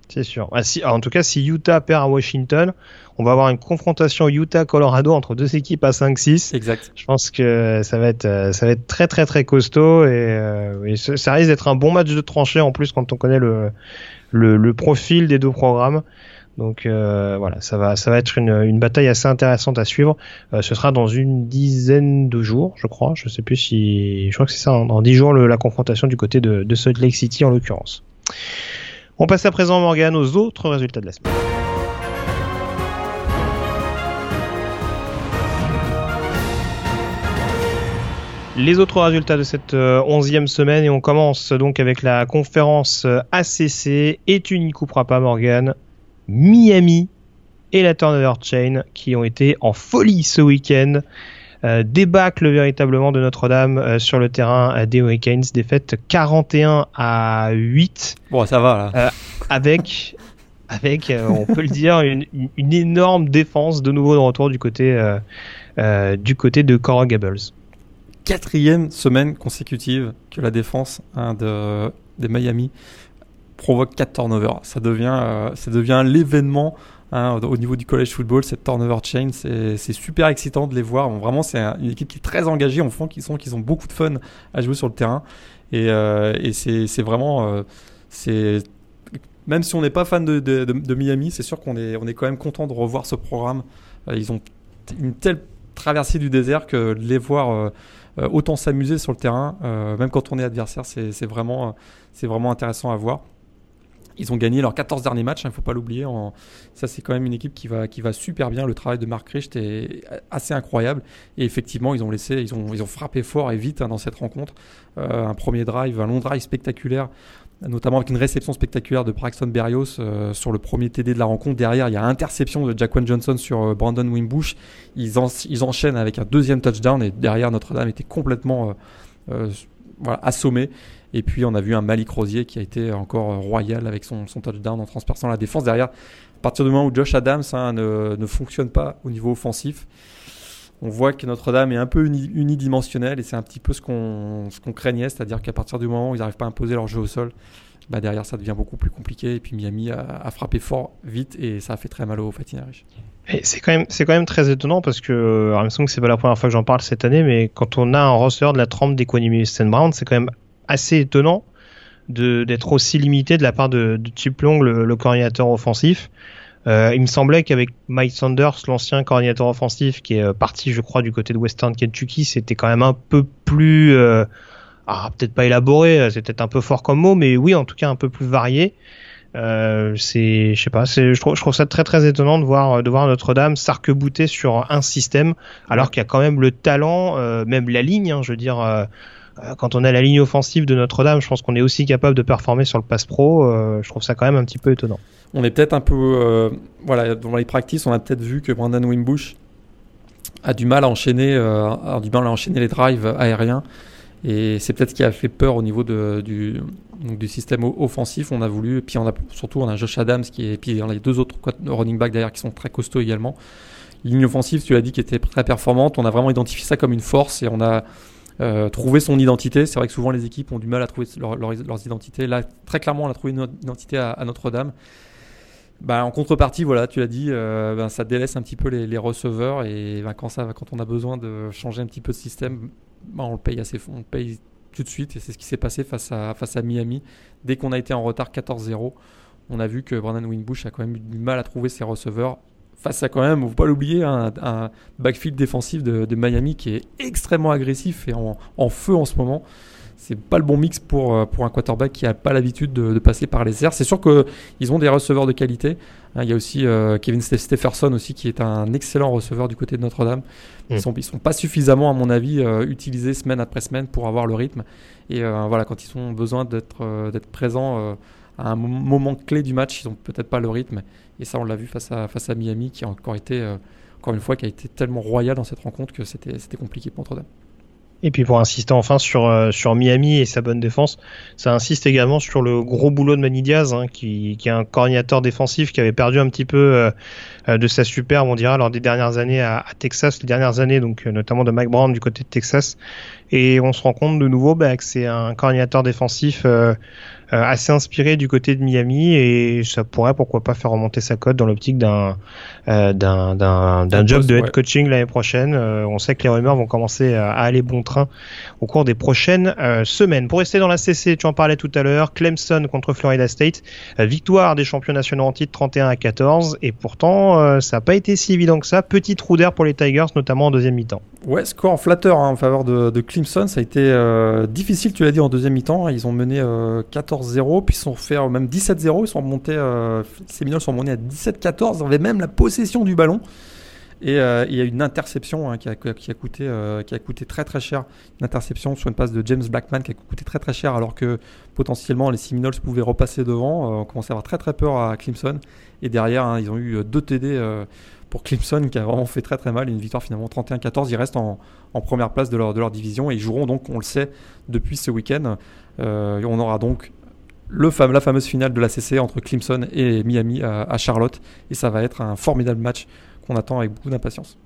Speaker 1: C'est sûr. Ah, si, en tout cas, si Utah perd à Washington, on va avoir une confrontation Utah-Colorado entre deux équipes à 5-6.
Speaker 2: Exact.
Speaker 1: Je pense que ça va être, ça va être très très très costaud et, euh, et ça risque d'être un bon match de tranchée en plus quand on connaît le, le, le profil des deux programmes. Donc euh, voilà, ça va, ça va être une, une, bataille assez intéressante à suivre. Euh, ce sera dans une dizaine de jours, je crois. Je sais plus si, je crois que c'est ça, dans dix jours le, la confrontation du côté de, de Salt Lake City en l'occurrence. On passe à présent, Morgan, aux autres résultats de la semaine. Les autres résultats de cette onzième semaine et on commence donc avec la conférence ACC et tu n'y couperas pas Morgan, Miami et la Turnover Chain qui ont été en folie ce week-end. Euh, débâcle véritablement de Notre-Dame euh, sur le terrain euh, des Hurricanes, défaite 41 à 8.
Speaker 2: Bon, ça va là.
Speaker 1: Avec, avec on peut le dire, une, une, énorme défense de nouveau de retour du côté, du côté de Coral Gables.
Speaker 2: Quatrième semaine consécutive que la défense hein, de, des Miami provoque 4 turnovers. Ça devient, ça devient l'événement Hein, au niveau du college football, cette turnover chain, c'est super excitant de les voir. Vraiment, c'est une équipe qui est très engagée. On sent qu'ils qu'ils ont beaucoup de fun à jouer sur le terrain. Et, euh, c'est vraiment. Euh, même si on n'est pas fan de, Miami, c'est sûr qu'on est, on est quand même content de revoir ce programme. Euh, ils ont une telle traversée du désert que de les voir autant s'amuser sur le terrain, même quand on est adversaire, c'est vraiment, c'est vraiment intéressant à voir. Ils ont gagné leurs 14 derniers matchs, il hein, ne faut pas l'oublier. Ça, c'est quand même une équipe qui va, qui va super bien. Le travail de Mark Richt est assez incroyable. Et effectivement, ils ont, laissé, ils ont, ils ont frappé fort et vite hein, dans cette rencontre. Euh, un premier drive, un long drive spectaculaire, notamment avec une réception spectaculaire de Braxton Berrios euh, sur le premier TD de la rencontre. Derrière, il y a interception de Jaquan Johnson sur euh, Brandon Wimbush. Ils, ils enchaînent avec un deuxième touchdown et derrière, Notre-Dame était complètement assommé. Et puis on a vu un Malik Rosier qui a été encore royal avec son, son touchdown en transperçant la défense. Derrière, à partir du moment où Josh Adams hein, ne, ne, fonctionne pas au niveau offensif, on voit que Notre-Dame est un peu uni, unidimensionnel et c'est un petit peu ce qu'on qu craignait, c'est-à-dire qu'à partir du moment où ils n'arrivent pas à imposer leur jeu au sol, bah derrière ça devient beaucoup plus compliqué. Et puis Miami a, frappé fort vite et ça a fait très mal au Fatinarish.
Speaker 1: C'est quand même c'est quand même très étonnant parce que il me semble que c'est pas la première fois que j'en parle cette année, mais quand on a un roster de la trempe d'Equanimous Brown, c'est quand même assez étonnant d'être aussi limité de la part de, Chip Long, le, coordinateur offensif. Euh, il me semblait qu'avec Mike Sanders, l'ancien coordinateur offensif, qui est parti, je crois, du côté de Western Kentucky, c'était quand même un peu plus, euh, ah, peut-être pas élaboré, c'est peut-être un peu fort comme mot, mais oui, en tout cas un peu plus varié. Euh, je pas, je trouve, ça très très étonnant de voir Notre-Dame s'arc-bouter sur un système, alors qu'il y a quand même le talent, euh, même la ligne, hein, je veux dire euh, quand on a la ligne offensive de Notre-Dame, je pense qu'on est aussi capable de performer sur le pass pro. Euh, je trouve ça quand même un petit peu étonnant.
Speaker 2: On est peut-être un peu, euh, voilà, dans les practices, on a peut-être vu que Brandon Wimbush a du mal à enchaîner, a du mal à enchaîner les drives aériens. Et c'est peut-être ce qui a fait peur au niveau du système offensif. On a voulu, et puis on a surtout on a Josh Adams qui est, et puis on a les deux autres running backs derrière qui sont très costauds également. Ligne offensive, tu l'as dit, qui était très performante. On a vraiment identifié ça comme une force et on a euh, trouvé son identité. C'est vrai que souvent les équipes ont du mal à trouver leur, leurs identités. Là, très clairement, on a trouvé une identité à, Notre-Dame. Bah, en contrepartie, voilà, tu l'as dit, euh, ben, ça délaisse un petit peu les, receveurs et ben, quand, on a besoin de changer un petit peu de système, ben, on le paye assez, on le paye tout de suite et c'est ce qui s'est passé face à, face à Miami. Dès qu'on a été en retard 14-0, on a vu que Brandon Wingbush a quand même eu du mal à trouver ses receveurs face à quand même, faut pas l'oublier, un, backfield défensif de, Miami qui est extrêmement agressif et en, feu en ce moment. C'est pas le bon mix pour, euh, pour un quarterback qui a pas l'habitude de, passer par les airs. C'est sûr qu'ils ont des receveurs de qualité. Hein, il y a aussi euh, Kevin Stepherson aussi qui est un excellent receveur du côté de Notre-Dame. Ils, mm. sont, sont pas suffisamment, à mon avis, euh, utilisés semaine après semaine pour avoir le rythme. Et voilà, quand ils ont besoin d'être d'être présents à un moment clé du match, ils n'ont peut-être pas le rythme. Et ça, on l'a vu face à, face à Miami, qui a encore été, euh, encore une fois, qui a été tellement royal dans cette rencontre que c'était compliqué pour Notre-Dame.
Speaker 1: Et puis pour insister enfin sur, euh, sur Miami et sa bonne défense, ça insiste également sur le gros boulot de Manny Diaz, hein, qui, qui, est un coordinateur défensif qui avait perdu un petit peu euh, de sa superbe, on dira, lors des dernières années à, Texas, les dernières années, donc notamment de Mike Brown du côté de Texas. Et on se rend compte de nouveau bah, que c'est un coordinateur défensif assez inspiré du côté de Miami et ça pourrait pourquoi pas faire remonter sa cote dans l'optique d'un euh, d'un job de head coaching l'année prochaine. Euh, on sait que les rumeurs vont commencer à aller bon train au cours des prochaines semaines. Pour rester dans la CC, tu en parlais tout à l'heure, Clemson contre Florida State, victoire des champions nationaux en titre 31 à 14 et pourtant ça n'a pas été si évident que ça. Petit trou d'air pour les Tigers, notamment en deuxième mi-temps.
Speaker 2: Ouais, score flatteur hein, en faveur de, de, Clemson. Ça a été difficile, tu l'as dit, en deuxième mi-temps. Ils ont mené 14 0 puis ils sont fait même 17-0, ils sont remontés, euh, les Seminoles sont remontés à 17-14, ils avaient même la possession du ballon. Et euh, il y a une interception hein, qui, a, qui, a coûté, euh, qui a coûté très très cher. Une interception sur une passe de James Blackman qui a coûté très très cher alors que potentiellement les Seminoles pouvaient repasser devant. on commençait à avoir très très peur à Clemson. Et derrière, hein, ils ont eu deux TD pour Clemson qui a vraiment fait très très mal. Une victoire finalement 31-14. Ils restent en, en, première place de leur, de leur division et ils joueront donc, on le sait, depuis ce week-end. on aura donc le la fameuse finale de la CC entre Clemson et Miami à, Charlotte. Et ça va être un formidable match qu'on attend avec beaucoup d'impatience.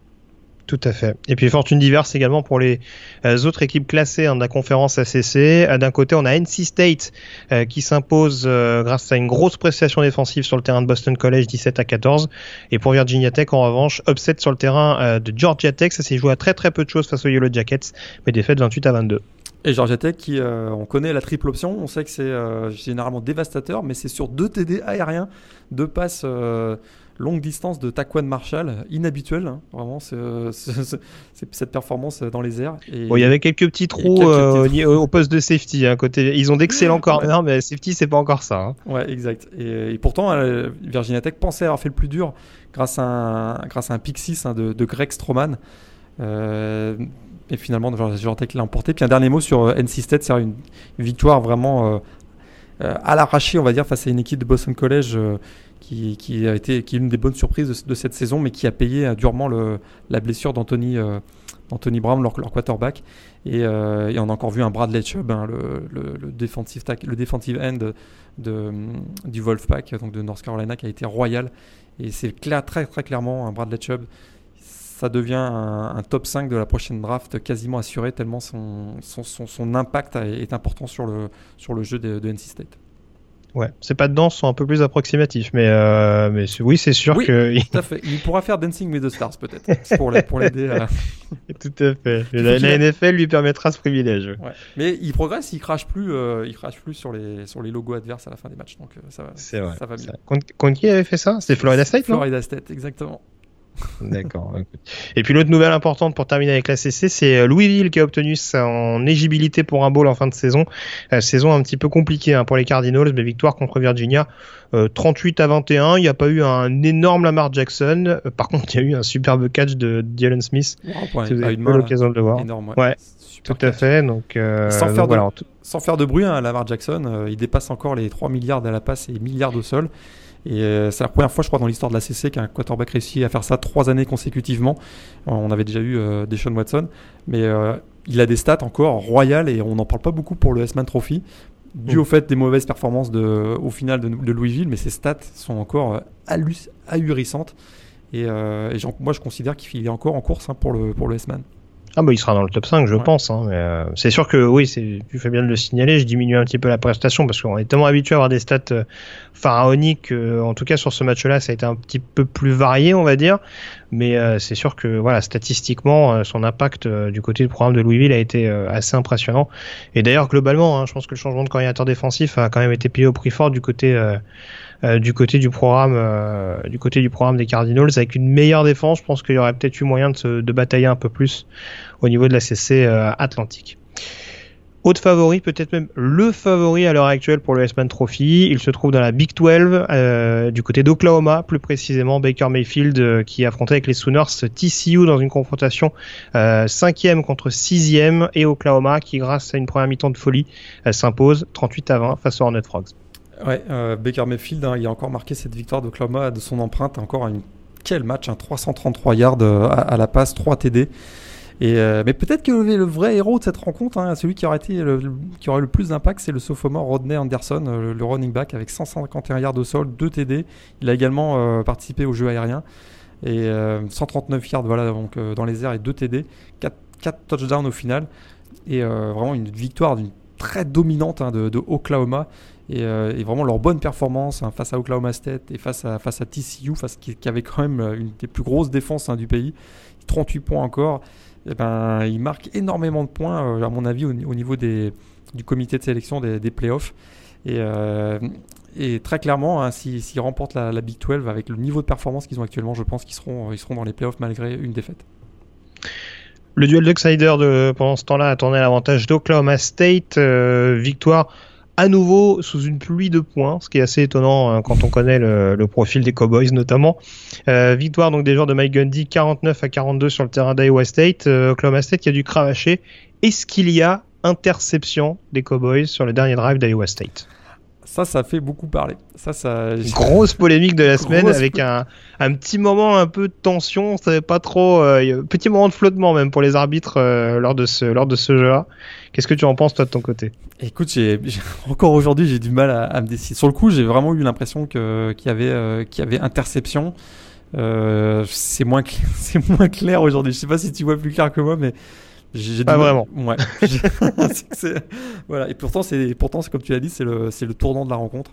Speaker 1: Tout à fait. Et puis fortune diverse également pour les euh, autres équipes classées hein, de la conférence ACC. Euh, d'un côté, on a NC State euh, qui s'impose grâce à une grosse prestation défensive sur le terrain de Boston College 17 à 14. Et pour Virginia Tech, en revanche, upset sur le terrain de Georgia Tech. Ça s'est joué à très très peu de choses face aux Yellow Jackets, mais défaite 28 à 22.
Speaker 2: Et Georgia Tech, qui, euh, on connaît la triple option, on sait que c'est euh, généralement dévastateur, mais c'est sur deux TD aériens, deux passes euh, longue distance de Taquan Marshall, inhabituel, hein, vraiment, c'est, cette performance dans les airs.
Speaker 1: Et, il y avait quelques petits trous, Au, poste de safety, hein, côté, ils ont d'excellents corners, mais safety, c'est pas encore ça. Hein.
Speaker 2: Ouais, exact. Et, pourtant, Virginia Tech pensait avoir fait le plus dur grâce à un, grâce à un pick 6 de, de, Greg Stroman. Et finalement, Georgia Tech l'a emporté. Puis un dernier mot sur euh, NC State, c'est une, victoire vraiment euh, euh, à l'arraché, on va dire, face à une équipe de Boston College qui, a été qui est une des bonnes surprises de, cette saison, mais qui a payé durement la blessure d'Anthony Anthony Brown, leur, leur quarterback. Et, on a encore vu un Bradley Chubb, hein, le, le, end du Wolfpack, donc de North Carolina, qui a été royal. Et c'est clair, très très clairement un Bradley Chubb ça devient un, top 5 de la prochaine draft quasiment assuré tellement son, son, son, impact est important sur le, sur le jeu de, NC State.
Speaker 1: Ouais, c'est pas dedans, sont un peu plus approximatifs, mais, euh, mais oui, c'est sûr
Speaker 2: oui,
Speaker 1: que.
Speaker 2: Tout à fait. Il pourra faire Dancing with the Stars peut-être pour l'aider à.
Speaker 1: tout à fait. La, NFL lui permettra ce privilège.
Speaker 2: Ouais. Mais il progresse, il crache plus, euh, il crache plus sur les sur les logos adverses à la fin des matchs, donc euh, ça va.
Speaker 1: C'est vrai. Ça va mieux. Contre, qui avait fait ça? C'était Florida State,
Speaker 2: Florida State, exactement.
Speaker 1: D'accord. Et puis l'autre nouvelle importante pour terminer avec la CC, c'est Louisville qui a obtenu son éligibilité pour un bowl en fin de saison. saison un petit peu compliquée hein, pour les Cardinals, mais victoire contre Virginia 38 à 21. Il n'y a pas eu un énorme Lamar Jackson. par contre, il y a eu un superbe catch de Dylan Smith.
Speaker 2: Wow, si vous avez l'occasion de le voir. Énorme,
Speaker 1: ouais. Tout à fait. Donc,
Speaker 2: euh, sans, faire de, sans, faire de, bruit, hein, Lamar Jackson, euh, il dépasse encore les 3 milliards à la passe et milliards au sol. Et euh, c'est la première fois, je crois, dans l'histoire de la CC qu'un quarterback réussit à faire ça trois années consécutivement. on avait déjà eu Deshaun Watson, mais il a des stats encore royales et on n'en parle pas beaucoup pour le S-Man Trophy, dû mm. au fait des mauvaises performances de, au final de, Louisville, mais ses stats sont encore ahurissantes. Et, moi, je considère qu'il est encore en course hein, pour le, pour le S-Man.
Speaker 1: Ah bah il sera dans le top 5 je pense. Hein, euh, c'est sûr que oui, tu fais bien de le signaler, je diminue un petit peu la prestation parce qu'on est tellement habitué à avoir des stats euh, pharaoniques. en tout cas sur ce match-là ça a été un petit peu plus varié on va dire. Mais euh, c'est sûr que voilà statistiquement son impact du côté du programme de Louisville a été assez impressionnant. Et d'ailleurs globalement hein, je pense que le changement de coordinateur défensif a quand même été payé au prix fort du côté du côté du programme du côté du programme des Cardinals avec une meilleure défense je pense qu'il y aurait peut-être eu moyen de, de batailler un peu plus au niveau de la CC euh, Atlantique. Autre favori, peut-être même le favori à l'heure actuelle pour le S-Man Trophy, il se trouve dans la Big 12, euh, du côté d'Oklahoma, plus précisément Baker Mayfield euh, qui affrontait avec les Sooners TCU dans une confrontation 5e contre 6e et Oklahoma qui grâce à une première mi-temps de folie s'impose 38 à 20 face aux Hornet Frogs.
Speaker 2: Ouais, Baker Mayfield, hein, il a encore marqué cette victoire d'Oklahoma de son empreinte, encore un quel match, un 333 yards à, à la passe, 3 TD. Euh, mais peut-être que le, vrai héros de cette rencontre, hein, celui qui aurait, le, plus d'impact, c'est le sophomore Rodney Anderson, euh, le, running back, avec 151 yards au sol, 2 TD. Il a également euh, participé au jeu aérien. Et 139 yards voilà, donc, dans les airs et 2 TD. 4, 4 touchdowns au final. Et vraiment une victoire d'une très dominante hein, de, Oklahoma. Et, vraiment leur bonne performance hein, face à Oklahoma State et face à, face à TCU, face, qui, avait quand même une des plus grosses défenses du pays. 38 points encore. Eh ben, il marque énormément de points, euh, à mon avis, au, niveau des, du comité de sélection des, des playoffs. Et, euh, et, très clairement, hein, s'ils remportent la, Big 12 avec le niveau de performance qu'ils ont actuellement, je pense qu'ils seront, ils seront dans les playoffs malgré une défaite.
Speaker 1: Le duel de, pendant ce temps-là a tourné à l'avantage d'Oklahoma State. Euh, victoire à nouveau sous une pluie de points, ce qui est assez étonnant hein, quand on connaît le, profil des Cowboys notamment. Euh, victoire donc des joueurs de Mike Gundy 49 à 42 sur le terrain d'Iowa State. Euh, Oklahoma State qui a dû cravacher. Est-ce qu'il y a interception des Cowboys sur le dernier drive d'Iowa State?
Speaker 2: Ça, ça fait beaucoup parler. Ça, ça...
Speaker 1: Grosse polémique de la semaine avec un, un, petit moment un peu de tension. On savait pas trop. Euh, petit moment de flottement même pour les arbitres euh, lors de ce, lors de ce jeu-là. Qu'est-ce que tu en penses toi de ton côté?
Speaker 2: Écoute, j'ai, encore aujourd'hui, j'ai du mal à, me décider. Sur le coup, j'ai vraiment eu l'impression que, qu'il y avait, euh, qu'il y avait interception. c'est moins, c'est moins clair aujourd'hui. Je sais pas si tu vois plus clair que moi, mais
Speaker 1: j'ai pas vraiment.
Speaker 2: Ouais. voilà. Et pourtant, c'est pourtant, comme tu l'as dit, c'est le c'est le tournant de la rencontre.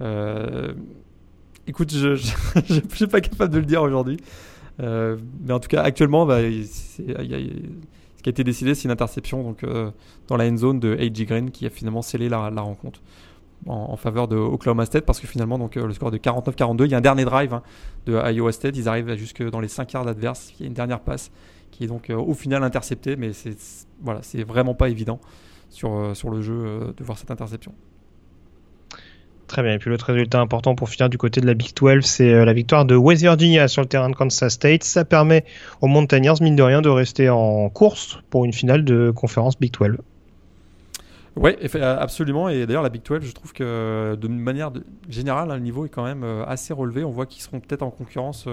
Speaker 2: Euh... Écoute, je je, suis pas capable de le dire aujourd'hui, euh, mais en tout cas, actuellement, bah, y a, ce qui a été décidé, c'est une interception donc euh, dans la end zone de A.J. Green qui a finalement scellé la, la rencontre. En, faveur de Oklahoma State parce que finalement donc euh, le score de 49-42 il y a un dernier drive hein, de Iowa State ils arrivent jusque dans les 5 yards adverses il y a une dernière passe qui est donc euh, au final intercepté, mais c'est c'est vraiment pas évident sur, euh, le jeu euh, de voir cette interception.
Speaker 1: Très bien. Et puis l'autre résultat important pour finir du côté de la Big 12, c'est la victoire de West Virginia sur le terrain de Kansas State. Ça permet aux Mountaineers, mine de rien, de rester en course pour une finale de conférence Big 12.
Speaker 2: Oui, absolument. Et d'ailleurs, la Big 12, je trouve que de manière générale, le niveau est quand même assez relevé. On voit qu'ils seront peut-être en concurrence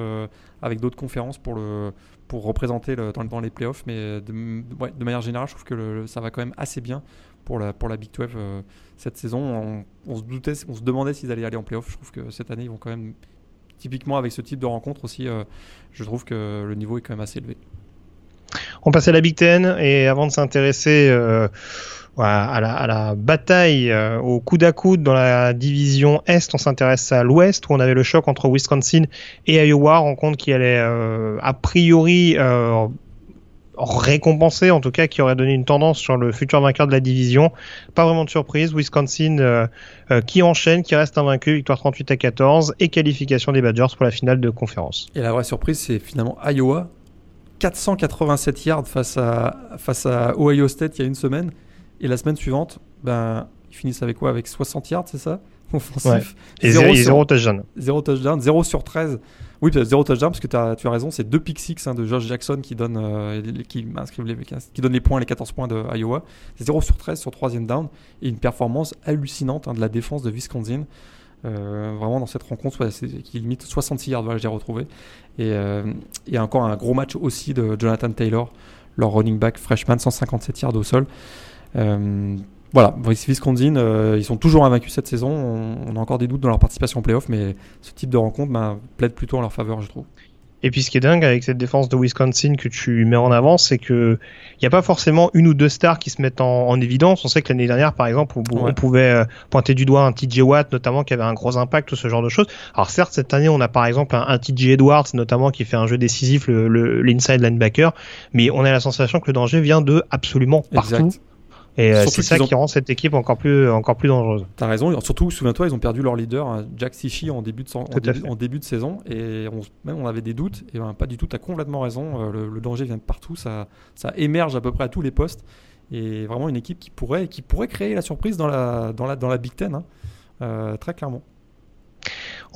Speaker 2: avec d'autres conférences pour le, pour représenter dans, les playoffs. Mais de, de, manière générale, je trouve que ça va quand même assez bien pour la, pour la Big 12 euh, cette saison. On, se doutait, on se demandait s'ils allaient aller en playoffs. Je trouve que cette année, ils vont quand même, typiquement avec ce type de rencontre aussi, euh, je trouve que le niveau est quand même assez élevé.
Speaker 1: On passe à la Big 10 et avant de s'intéresser euh, à, la, bataille euh, au coude à coude dans la division Est. On s'intéresse à l'Ouest où on avait le choc entre Wisconsin et Iowa, rencontre qui allait euh, a priori euh, récompensé, en tout cas qui aurait donné une tendance sur le futur vainqueur de la division. Pas vraiment de surprise, Wisconsin euh, qui enchaîne, qui reste invaincu, victoire 38 à 14 et qualification des Badgers pour la finale de conférence.
Speaker 2: Et la vraie surprise, c'est finalement Iowa, 487 yards face à, face à Ohio State il y a une semaine, et la semaine suivante, ben, ils finissent avec quoi? Avec 60 yards, c'est ça? Offensif.
Speaker 1: Et 0 touchdown.
Speaker 2: 0 touchdown, 0 sur 13 oui, zéro touchdown parce que as, tu as raison, c'est deux pick six hein, de Josh Jackson qui donne, euh, qui, les, qui donne les points, les 14 points de Iowa. 0 sur 13 sur troisième down et une performance hallucinante hein, de la défense de Wisconsin. Euh, vraiment dans cette rencontre qui limite 66 yards, voilà, j'ai retrouvé. Et euh, il y a encore un gros match aussi de Jonathan Taylor, leur running back freshman, 157 yards au sol. Euh, voilà, Wisconsin, euh, ils sont toujours invaincus cette saison. On, a encore des doutes dans leur participation en playoff, mais ce type de rencontre bah, plaide plutôt en leur faveur, je trouve.
Speaker 1: Et puis ce qui est dingue avec cette défense de Wisconsin que tu mets en avant, c'est que il n'y a pas forcément une ou deux stars qui se mettent en, évidence. On sait que l'année dernière, par exemple, on, pouvait euh, pointer du doigt un TJ Watt, notamment, qui avait un gros impact, tout ce genre de choses. Alors certes, cette année, on a par exemple un, TJ Edwards, notamment, qui fait un jeu décisif, le l'inside linebacker, mais on a la sensation que le danger vient de absolument partout. Et euh, c'est ça qui rend cette équipe encore plus, encore plus dangereuse.
Speaker 2: T'as raison. Surtout, souviens-toi, ils ont perdu leur leader, hein, Jack Sichi, en début de, en début, de saison. Et on, même on avait des doutes. Et ben, pas du tout. T'as complètement raison. Euh, le, danger vient de partout. Ça, ça émerge à peu près à tous les postes. Et vraiment une équipe qui pourrait, qui pourrait créer la surprise dans la, dans la, dans la Big Ten. Hein. Euh, très clairement.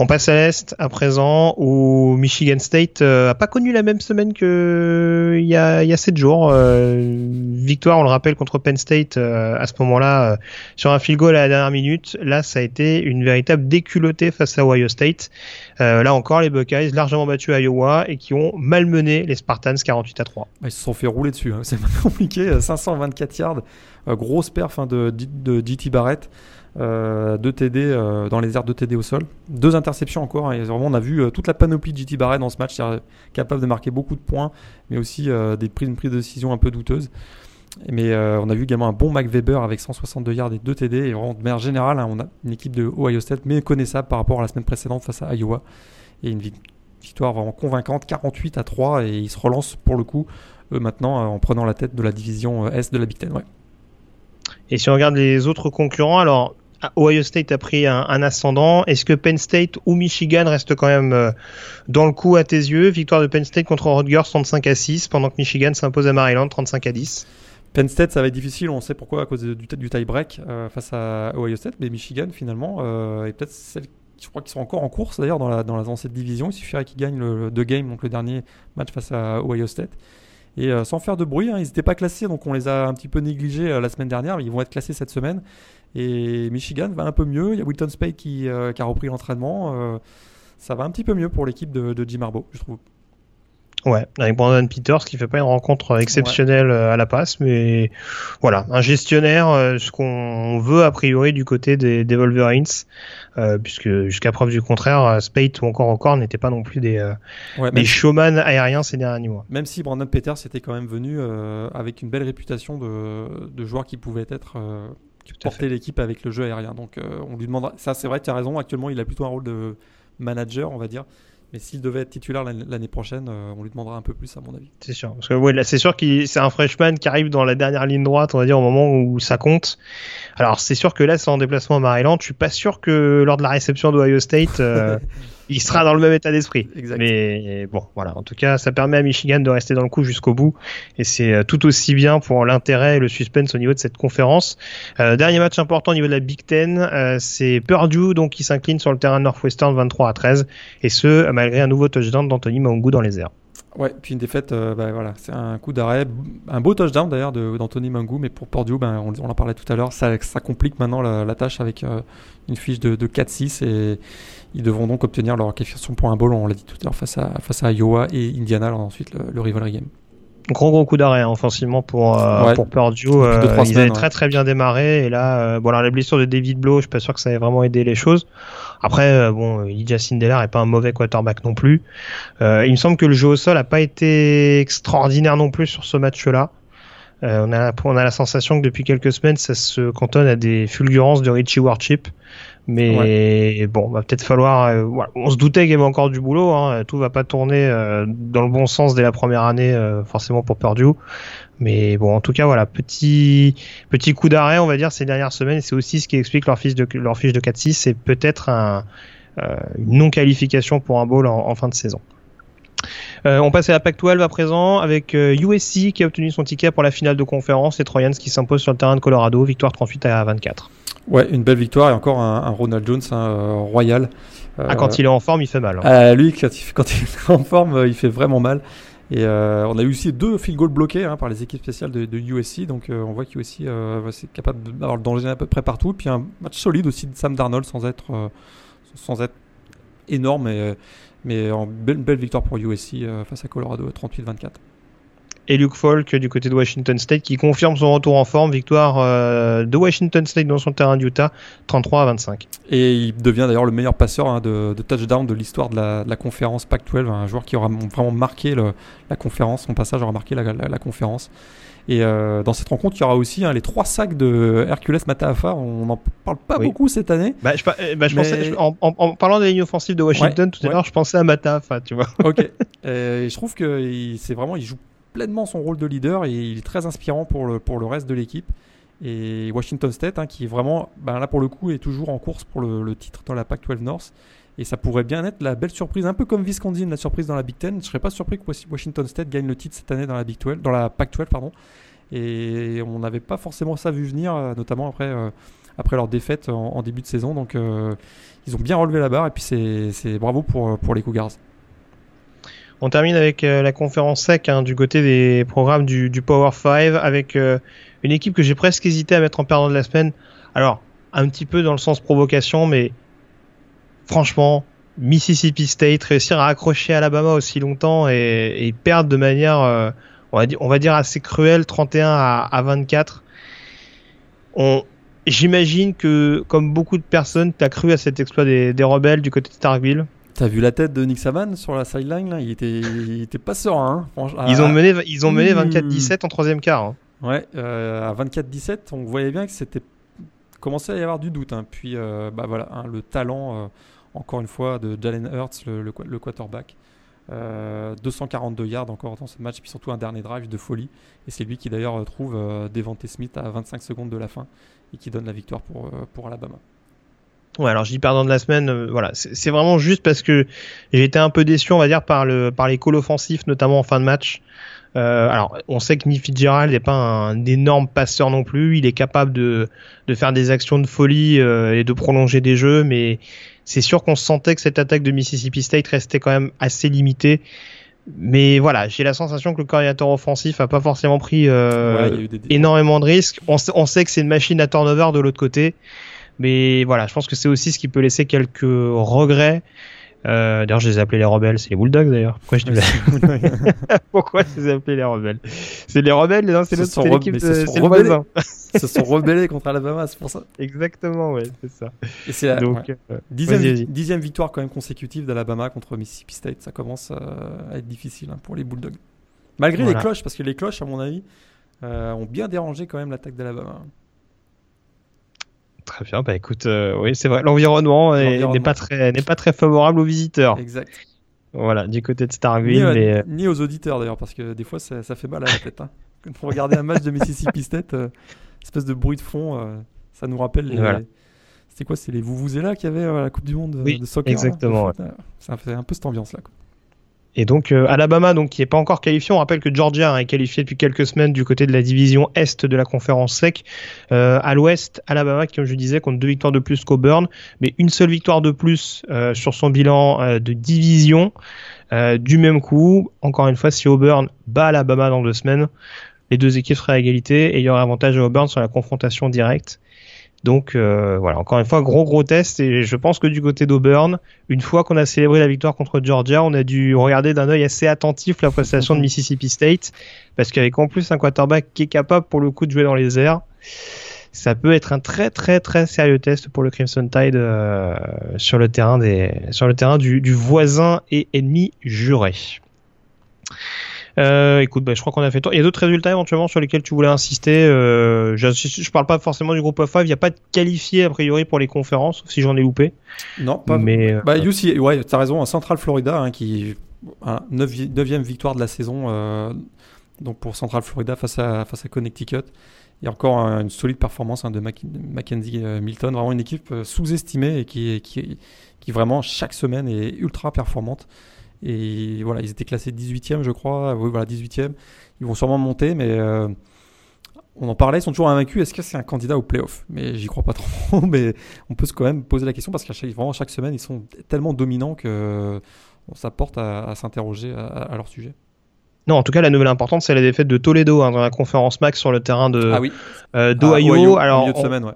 Speaker 1: On passe à l'Est à présent où Michigan State euh, a pas connu la même semaine que il y a, il y a 7 jours. Euh, victoire, on le rappelle, contre Penn State euh, à ce moment-là sur un field goal à la dernière minute. Là, ça a été une véritable déculottée face à Ohio State. là encore, les Buckeyes largement battus à Iowa et qui ont malmené les Spartans 48 à 3.
Speaker 2: Bah, ils se sont fait rouler dessus. Hein. C'est compliqué. 524 yards, grosse perf hein, de, de Barrett. Euh, deux TD euh, dans les airs de TD au sol, deux interceptions encore. Et vraiment, on a vu euh, toute la panoplie de JT Barrett dans ce match, capable de marquer beaucoup de points, mais aussi des prises, une prise de décision un peu douteuse. Mais on a vu également un bon Mac Weber avec 162 yards et 2 TD. Et vraiment, de manière générale, hein, on a une équipe de Ohio State méconnaissable par rapport à la semaine précédente face à Iowa. Et une victoire vraiment convaincante, 48 à 3. Et ils se relancent pour le coup, eux maintenant, en prenant la tête de la division Est de la Big Ten. Ouais.
Speaker 1: Et si on regarde les autres concurrents, alors Ohio State a pris un, ascendant. Est-ce que Penn State ou Michigan restent quand même euh, dans le coup à tes yeux? Victoire de Penn State contre Rutgers 35 à 6, pendant que Michigan s'impose à Maryland 35 à 10.
Speaker 2: Penn State, ça va être difficile, on sait pourquoi, à cause du, du tie-break euh, face à Ohio State, mais Michigan, finalement, euh, est peut-être celle je crois qu'ils sont encore en course d'ailleurs dans, la, dans, cette division. Il suffirait qu'ils gagnent le, deux games, donc le dernier match face à Ohio State. Et sans faire de bruit, hein, ils n'étaient pas classés, donc on les a un petit peu négligés la semaine dernière, mais ils vont être classés cette semaine. Et Michigan va un peu mieux. Il y a Wilton Spade qui, euh, qui a repris l'entraînement. Euh, ça va un petit peu mieux pour l'équipe de, de Jim Harbaugh, je trouve.
Speaker 1: Ouais, avec Brandon Peters qui fait pas une rencontre exceptionnelle euh, à la passe, mais voilà, un gestionnaire, ce qu'on veut a priori du côté des, des Wolverines, puisque jusqu'à preuve du contraire, Spade ou encore encore n'étaient pas non plus des, des showman aériens ces derniers mois.
Speaker 2: Même si Brandon Peters était quand même venu avec une belle réputation de, de joueur qui pouvait être porter l'équipe avec le jeu aérien. Donc euh, on lui demandera. Ça, c'est vrai, tu as raison. Actuellement, il a plutôt un rôle de manager, on va dire. Mais s'il devait être titulaire l'année prochaine, euh, on lui demandera un peu plus, à mon avis.
Speaker 1: C'est sûr. Parce que ouais, là, c'est sûr que c'est un freshman qui arrive dans la dernière ligne droite, on va dire, au moment où ça compte. Alors, c'est sûr que là, c'est en déplacement à Maryland. Je suis pas sûr que lors de la réception d'Ohio State, euh, il sera dans le même état d'esprit. Mais bon, voilà. En tout cas, ça permet à Michigan de rester dans le coup jusqu'au bout, et c'est euh, tout aussi bien pour l'intérêt et le suspense au niveau de cette conférence. Euh, dernier match important au niveau de la Big Ten, euh, c'est Purdue donc qui s'incline sur le terrain Northwestern 23 à 13, et ce malgré un nouveau touchdown d'Anthony Maungu dans les airs.
Speaker 2: Ouais, puis une défaite, bah, voilà, c'est un coup d'arrêt, un beau touchdown d'ailleurs d'Anthony Mangou, mais pour Purdue, ben, on, en parlait tout à l'heure, ça, ça, complique maintenant la, tâche avec une fiche de, de 4-6 et ils devront donc obtenir leur qualification pour un bowl, on l'a dit tout à l'heure, face à, face à Iowa et Indiana, ensuite le, le rivalry game.
Speaker 1: Gros gros coup d'arrêt hein, offensivement pour euh, pour Purdue. Euh, ils avaient très très bien démarré et là, euh, bon alors la blessure de David Blow, je suis pas sûr que ça ait vraiment aidé les choses. Après, bon, Elijah Sindelar est pas un mauvais quarterback non plus. il me semble que le jeu au sol a pas été extraordinaire non plus sur ce match-là. on, a, on a la sensation que depuis quelques semaines, ça se cantonne à des fulgurances de Richie Warchip. Mais bon, va peut-être falloir. voilà. On se doutait qu'il y avait encore du boulot. Hein. Tout va pas tourner dans le bon sens dès la première année, forcément pour Purdue. Mais bon, en tout cas, voilà, petit petit coup d'arrêt, on va dire, ces dernières semaines. C'est aussi ce qui explique leur fiche de leur fiche de 4-6. C'est peut-être un, une non qualification pour un bowl en fin de saison. Euh, on passe à la PAC-12 à présent avec USC euh, qui a obtenu son ticket pour la finale de conférence et Troyans qui s'impose sur le terrain de Colorado, victoire 38 à 24.
Speaker 2: Ouais, une belle victoire et encore un, Ronald Jones euh, royal.
Speaker 1: Ah, quand il est en forme, il fait mal.
Speaker 2: Hein. lui, quand il, est en forme, il fait vraiment mal. Et on a eu aussi deux field goals bloqués hein, par les équipes spéciales de, USC, donc on voit qu'USC c'est capable d'avoir le danger à peu près partout. Puis un match solide aussi de Sam Darnold sans être, sans être énorme. Et, mais en belle, belle victoire pour USC euh, face à Colorado, 38-24
Speaker 1: et Luke Falk du côté de Washington State qui confirme son retour en forme. Victoire euh, de Washington State dans son terrain d'Utah, 33 à 25.
Speaker 2: Et il devient d'ailleurs le meilleur passeur hein, de, touchdown de l'histoire de la, conférence Pac-12, un joueur qui aura vraiment marqué la conférence, son passage aura marqué la conférence. Et euh, dans cette rencontre, il y aura aussi hein, les trois sacs de Hercules Mataafa. On n'en parle pas beaucoup cette année.
Speaker 1: Bah, je, eh, bah, pensais, en, parlant des lignes offensives de Washington tout à l'heure, je pensais à Mataafa, tu vois.
Speaker 2: Ok. et je trouve que c'est vraiment, il joue pleinement son rôle de leader et il est très inspirant pour le, pour le reste de l'équipe. Et Washington State, hein, qui est vraiment, bah, là pour le coup, est toujours en course pour le, titre dans la Pac-12 North. Et ça pourrait bien être la belle surprise, un peu comme Wisconsin, la surprise dans la Big Ten. Je serais pas surpris que Washington State gagne le titre cette année dans la Big 12, dans la Pac-12, pardon. Et on n'avait pas forcément ça vu venir, euh, notamment après, euh, après leur défaite en, début de saison. Donc euh, ils ont bien relevé la barre et puis c'est bravo pour, pour les Cougars.
Speaker 1: On termine avec la conférence sec hein, du côté des programmes du, Power 5 avec une équipe que j'ai presque hésité à mettre en perdant de la semaine. Alors, un petit peu dans le sens provocation, mais franchement, Mississippi State, réussir à accrocher Alabama aussi longtemps et, perdre de manière, euh, on, va dire, on assez cruelle, 31 à, 24. J'imagine que, comme beaucoup de personnes, tu as cru à cet exploit des, rebelles du côté de Starkville.
Speaker 2: T'as vu la tête de Nick Saban sur la sideline là? Il était, il était pas serein.
Speaker 1: Hein, ils, ont mené, ils ont mené 24-17 hmm. en troisième quart. Hein.
Speaker 2: Ouais, euh, à 24-17, on voyait bien que c'était commençait à y avoir du doute. Hein. Puis, euh, bah voilà, le talent encore une fois, de Jalen Hurts, le, quarterback. 242 euh, yards encore dans ce match, puis surtout un dernier drive de folie. Et c'est lui qui d'ailleurs trouve euh, Devante Smith à 25 secondes de la fin et qui donne la victoire pour, euh, pour Alabama.
Speaker 1: Ouais, alors je dis perdant de la semaine, voilà, c'est vraiment juste parce que j'ai été un peu déçu, on va dire, par, le, par les calls offensifs, notamment en fin de match. alors, on sait que Nick Fitzgerald n'est pas un énorme passeur non plus. Il est capable de, de faire des actions de folie et de prolonger des jeux, mais c'est sûr qu'on sentait que cette attaque de Mississippi State restait quand même assez limitée. Mais voilà, j'ai la sensation que le coordinateur offensif a pas forcément pris euh, énormément de risques. On, on sait que c'est une machine à turnover de l'autre côté. Mais voilà, je pense que c'est aussi ce qui peut laisser quelques regrets. Euh, d'ailleurs, je les ai appelés les rebelles. C'est les Bulldogs d'ailleurs. Pourquoi je dis Pourquoi je les ai appelés les rebelles? C'est les rebelles, non C'est l'équipe de. C'est
Speaker 2: se sont rebellés contre Alabama, c'est pour ça.
Speaker 1: Exactement, ouais, c'est ça.
Speaker 2: Et c'est la Donc, euh, dixième, victoire quand même consécutive d'Alabama contre Mississippi State. Ça commence à être difficile hein, pour les Bulldogs. Malgré les cloches, parce que les cloches, à mon avis, euh, ont bien dérangé quand même l'attaque d'Alabama.
Speaker 1: Très bien, bah écoute, euh, oui, c'est vrai, l'environnement n'est pas, très, pas très favorable aux visiteurs.
Speaker 2: Exact.
Speaker 1: Voilà, du côté de Starville.
Speaker 2: Ni, aux auditeurs d'ailleurs, parce que des fois ça, fait mal à la tête. Hein. Quand on regarder un match de Mississippi State, espèce de bruit de fond. Euh, ça nous rappelle les. C'était quoi C'est les là qu'il y avait à la Coupe du Monde de soccer.
Speaker 1: Exactement.
Speaker 2: Ça fait un peu cette ambiance-là.
Speaker 1: Et donc euh, Alabama, donc qui est pas encore qualifié, on rappelle que Georgia est qualifié depuis quelques semaines du côté de la division est de la conférence SEC. Euh, à l'ouest, Alabama, qui comme je disais, compte deux victoires de plus qu'Auburn, mais une seule victoire de plus sur son bilan de division. du même coup, encore une fois, si Auburn bat Alabama dans deux semaines, les deux équipes seraient à égalité et il y aurait avantage à Auburn sur la confrontation directe. Donc euh, voilà, encore une fois, gros gros test. Et je pense que du côté d'Auburn, une fois qu'on a célébré la victoire contre Georgia, on a dû regarder d'un œil assez attentif la prestation de Mississippi State. Parce qu'avec en plus un quarterback qui est capable pour le coup de jouer dans les airs, ça peut être un très très très sérieux test pour le Crimson Tide euh, sur le terrain des sur le terrain du, du voisin et ennemi juré. Euh, écoute, bah, je crois qu'on a fait Il y a d'autres résultats éventuellement sur lesquels tu voulais insister. Euh, je, je, parle pas forcément du groupe of 5. Il n'y a pas de qualifié a priori pour les conférences, si j'en ai loupé.
Speaker 2: Non, pas. Mais euh, bah, UC, ouais, t'as raison. Central Florida, hein, qui 9 neuvième victoire de la saison. Euh, donc pour Central Florida face à face à Connecticut. Il y a encore une solide performance hein, de Mackenzie euh, Milton, vraiment une équipe sous-estimée et qui, qui, qui vraiment chaque semaine est ultra performante. Et voilà, ils étaient classés 18e, je crois. Oui, voilà, 18e. Ils vont sûrement monter, mais euh, on en parlait, ils sont toujours invaincus. Est-ce que c'est un candidat au playoff? Mais j'y crois pas trop. mais on peut quand même poser la question parce qu'à chaque, semaine, ils sont tellement dominants que ça porte à, s'interroger à leur sujet.
Speaker 1: Non, en tout cas, la nouvelle importante, c'est la défaite de Toledo hein, dans la conférence max sur le terrain de
Speaker 2: ah oui.
Speaker 1: euh, d'Ohio. Ah, alors,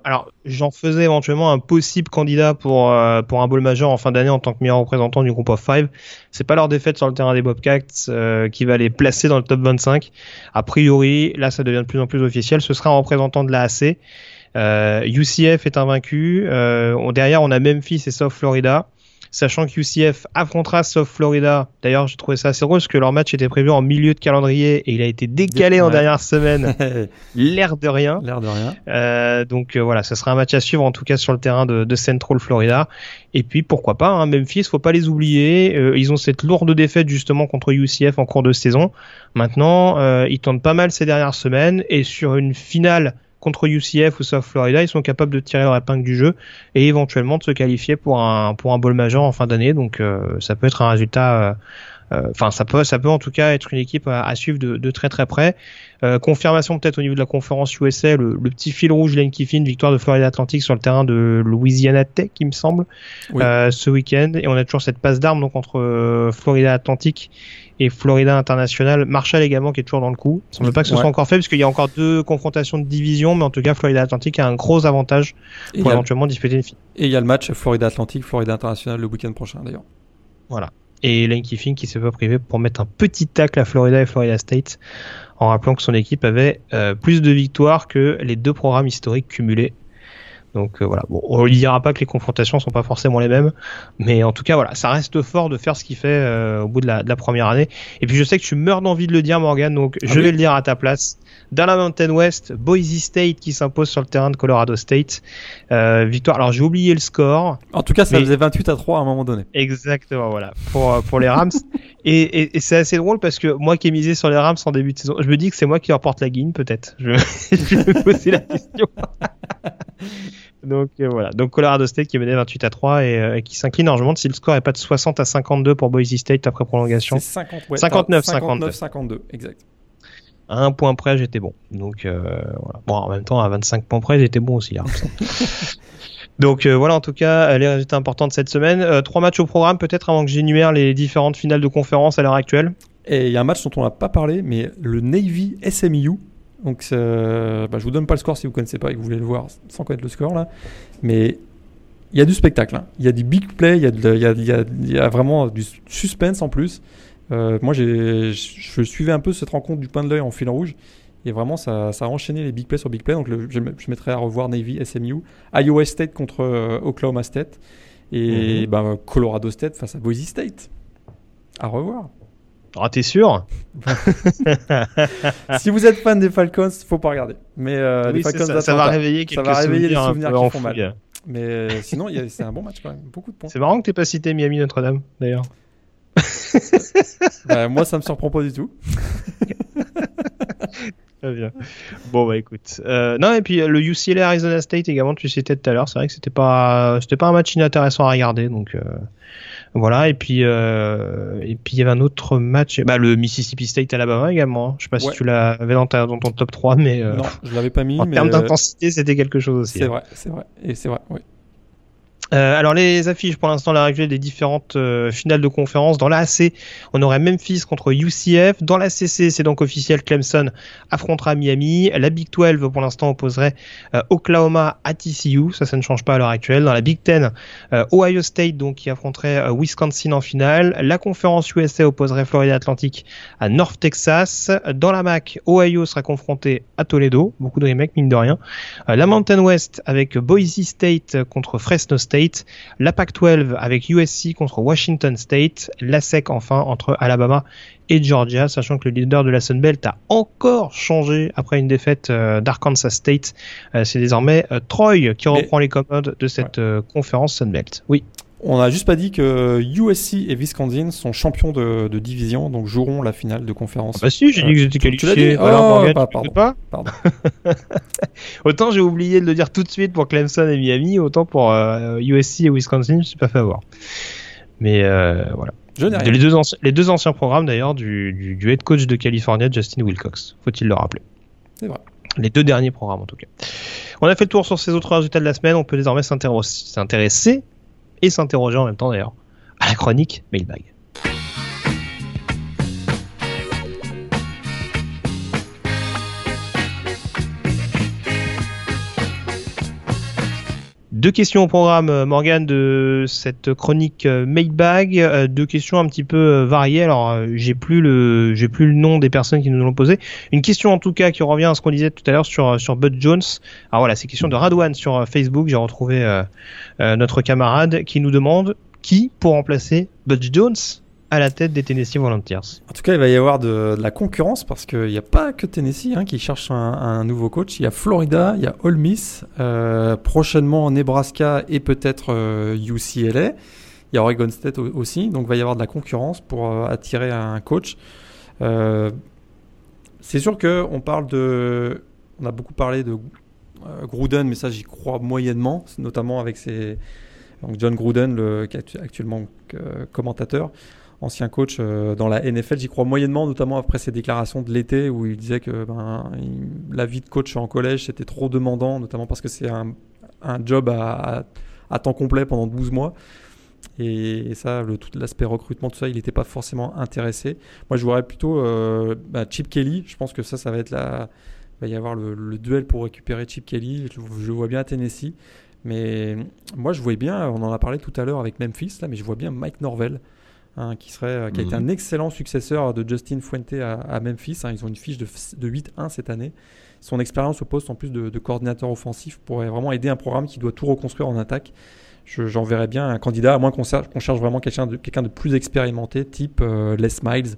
Speaker 1: alors j'en faisais éventuellement un possible candidat pour euh, pour un bowl majeur en fin d'année en tant que meilleur représentant du groupe of five. C'est pas leur défaite sur le terrain des Bobcats euh, qui va les placer dans le top 25. A priori, là, ça devient de plus en plus officiel. Ce sera un représentant de la AC. UCF est invaincu. derrière, on a Memphis et South Florida sachant que UCF affrontera South Florida. D'ailleurs, j'ai trouvé ça assez drôle parce que leur match était prévu en milieu de calendrier et il a été décalé en dernière semaine. L'air de rien.
Speaker 2: L'air de rien.
Speaker 1: Euh, donc euh, voilà, ce sera un match à suivre en tout cas sur le terrain de, de Central Florida. Et puis pourquoi pas, hein, Memphis, faut pas les oublier. Euh, ils ont cette lourde défaite justement contre UCF en cours de saison. Maintenant, euh, ils tentent pas mal ces dernières semaines et sur une finale contre UCF ou South Florida, ils sont capables de tirer leur épingle du jeu et éventuellement de se qualifier pour un pour un bowl majeur en fin d'année. Donc euh, ça peut être un résultat. Euh, euh, enfin, ça peut, ça peut en tout cas être une équipe à, suivre de, très très près. confirmation peut-être au niveau de la conférence USA, le, petit fil rouge Lane Kiffin, victoire de Florida Atlantic sur le terrain de Louisiana Tech, il me semble, ce week-end. Et on a toujours cette passe d'armes donc entre Florida Atlantic et Florida International. Marshall également qui est toujours dans le coup. Il semble pas que ce soit encore fait parce qu'il y a encore deux confrontations de division, mais en tout cas Florida Atlantic a un gros avantage pour éventuellement disputer une finale.
Speaker 2: Et il y a le match Florida Atlantic, Florida International le week-end prochain d'ailleurs.
Speaker 1: Voilà. Et Lane Kiffin qui s'est pas privé pour mettre un petit tacle à Florida et Florida State en rappelant que son équipe avait euh, plus de victoires que les deux programmes historiques cumulés donc euh, voilà, bon, on ne dira pas que les confrontations sont pas forcément les mêmes, mais en tout cas voilà, ça reste fort de faire ce qu'il fait euh, au bout de la, de la, première année. Et puis je sais que tu meurs d'envie de le dire Morgan, donc je ah vais le dire à ta place. Dans la Mountain West, Boise State qui s'impose sur le terrain de Colorado State. Euh, victoire. Alors j'ai oublié le score.
Speaker 2: En tout cas, ça faisait 28 à 3 à un moment donné.
Speaker 1: Exactement, voilà, pour pour les Rams. et, et, et c'est assez drôle parce que moi qui ai misé sur les Rams en début de saison, je me dis que c'est moi qui remporte la guine peut-être. Je, je vais me poser la question. Donc euh, voilà. Donc Colorado State qui menait 28 à 3 et euh, qui s'incline. Alors je me demande si le score est pas de 60 à 52 pour Boise State après prolongation.
Speaker 2: 50,
Speaker 1: 59,
Speaker 2: 59, 52, exact.
Speaker 1: À un point près, j'étais bon. Donc euh, voilà. Bon, en même temps, à 25 points près, j'étais bon aussi. Là, Donc voilà en tout cas les résultats importants de cette semaine. trois matchs au programme peut-être avant que j'énumère les différentes finales de conférence à l'heure actuelle.
Speaker 2: Et il y a un match dont on n'a pas parlé, mais le Navy SMU donc, euh, bah, je vous donne pas le score si vous connaissez pas et que vous voulez le voir sans connaître le score là. Mais il y a du spectacle. Hein. Il y a du big play, il y, a vraiment du suspense en plus. Euh, moi, je suivais un peu cette rencontre du pain de l'œil en fil rouge. Et vraiment, ça, a enchaîné les big plays sur big play. Donc, je, mettrai à revoir Navy, SMU, Iowa State contre euh, Oklahoma State et mhm. bah, Colorado State face à Boise State. À revoir.
Speaker 1: Ah, t'es sûr?
Speaker 2: Si vous êtes fan des Falcons, faut pas regarder. Mais
Speaker 1: euh, les Falcons ça, ça, va réveiller quelques ça va réveiller les souvenirs qui font mal.
Speaker 2: Mais euh, sinon, c'est un bon match quand même. Beaucoup de points.
Speaker 1: C'est marrant que t'aies pas cité Miami Notre-Dame, d'ailleurs.
Speaker 2: bah, moi, ça me surprend pas du tout.
Speaker 1: Très bien. Bon bah écoute. Euh, non et puis le UCLA Arizona State également tu citais tout à l'heure. C'est vrai que c'était pas c'était pas un match inintéressant à regarder donc. Euh... Voilà, et puis euh, et puis il y avait un autre match, bah, le Mississippi State Alabama également. Hein. Je sais pas si tu l'avais dans, dans, ton top 3, mais
Speaker 2: euh, non, je l'avais pas mis.
Speaker 1: En termes d'intensité, c'était quelque chose aussi.
Speaker 2: C'est hein. vrai, c'est vrai, et c'est vrai, oui.
Speaker 1: Euh, alors les affiches pour l'instant la règle des différentes euh, finales de conférence. Dans la AC on aurait Memphis contre UCF dans la CC c'est donc officiel Clemson affrontera Miami. La Big 12 pour l'instant opposerait euh, Oklahoma à TCU ça ça ne change pas à l'heure actuelle. Dans la Big 10 Ohio State donc qui affronterait Wisconsin en finale. La conférence USA opposerait Florida Atlantic à North Texas. Dans la MAC Ohio sera confronté à Toledo. Beaucoup de remakes mine de rien. La Mountain West avec Boise State contre Fresno State State, la Pac-12 avec USC contre Washington State, la SEC enfin entre Alabama et Georgia, sachant que le leader de la Sun Belt a encore changé après une défaite euh, d'Arkansas State. Euh, c'est désormais euh, Troy qui reprend les commandes de cette conférence Sun Belt. Oui.
Speaker 2: On n'a juste pas dit que USC et Wisconsin sont champions de, division, donc joueront la finale de conférence.
Speaker 1: Ah bah si, j'ai dit que j'étais qualifié.
Speaker 2: Oh, pardon. Pas pardon.
Speaker 1: autant j'ai oublié de le dire tout de suite pour Clemson et Miami, autant pour USC et Wisconsin, je suis pas fait avoir. Mais voilà. Les deux, les deux anciens programmes d'ailleurs du, du, head coach de California, Justin Wilcox, faut-il le rappeler.
Speaker 2: C'est vrai.
Speaker 1: Les deux derniers programmes en tout cas. On a fait le tour sur ces autres résultats de la semaine, on peut désormais s'intéresser et s'interroger en même temps d'ailleurs à la chronique Mailbag. Deux questions au programme, euh, Morgan, de cette chronique euh, Bag. Euh, deux questions un petit peu variées. Alors, j'ai plus le, j'ai plus le nom des personnes qui nous l'ont posé. Une question en tout cas qui revient à ce qu'on disait tout à l'heure sur sur Bud Jones. Alors voilà, c'est question de Radwan sur Facebook. J'ai retrouvé notre camarade qui nous demande qui pour remplacer Bud Jones à la tête des Tennessee Volunteers.
Speaker 2: En tout cas, il va y avoir de, la concurrence parce qu'il n'y a pas que Tennessee hein, qui cherche un, nouveau coach. Il y a Florida, il y a Ole Miss, euh, prochainement Nebraska et peut-être UCLA. Euh, il y a Oregon State aussi. Donc, il va y avoir de la concurrence pour euh, attirer un coach. c'est sûr qu'on parle de. On a beaucoup parlé de Gruden, mais ça, j'y crois moyennement, notamment avec John Gruden, le, actuellement commentateur ancien coach euh, dans la NFL. J'y crois moyennement, notamment après ses déclarations de l'été où il disait que ben, la vie de coach en collège c'était trop demandant, notamment parce que c'est un, job à, temps complet pendant 12 mois. Et, ça, le, tout l'aspect recrutement, tout ça, il n'était pas forcément intéressé. Moi, je voudrais plutôt euh, bah, Chip Kelly. Je pense que ça, ça va être la. Il va y avoir le, duel pour récupérer Chip Kelly. Je, vois bien à Tennessee. Mais moi, je voyais bien, on en a parlé tout à l'heure avec Memphis, là, mais je vois bien Mike Norvell Hein, qui, serait, euh, qui a été mhm. un excellent successeur de Justin Fuente à, Memphis. Hein. ils ont une fiche de, de 8-1 cette année. Son expérience au poste en plus de, coordinateur offensif pourrait vraiment aider un programme qui doit tout reconstruire en attaque. J'en verrais bien un candidat, à moins qu'on cherche, cherche, vraiment quelqu'un de, quelqu'un de plus expérimenté, type euh, Les Miles,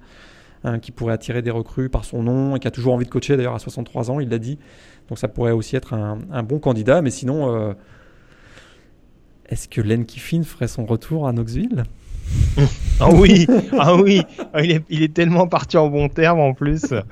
Speaker 2: hein, qui pourrait attirer des recrues par son nom et qui a toujours envie de coacher d'ailleurs à 63 ans, il l'a dit. Donc ça pourrait aussi être un, bon candidat. Mais sinon, euh, est-ce que Len Kiffin ferait son retour à Knoxville?
Speaker 1: ah oui, ah oui, ah, il est, il est tellement parti en bon terme en plus.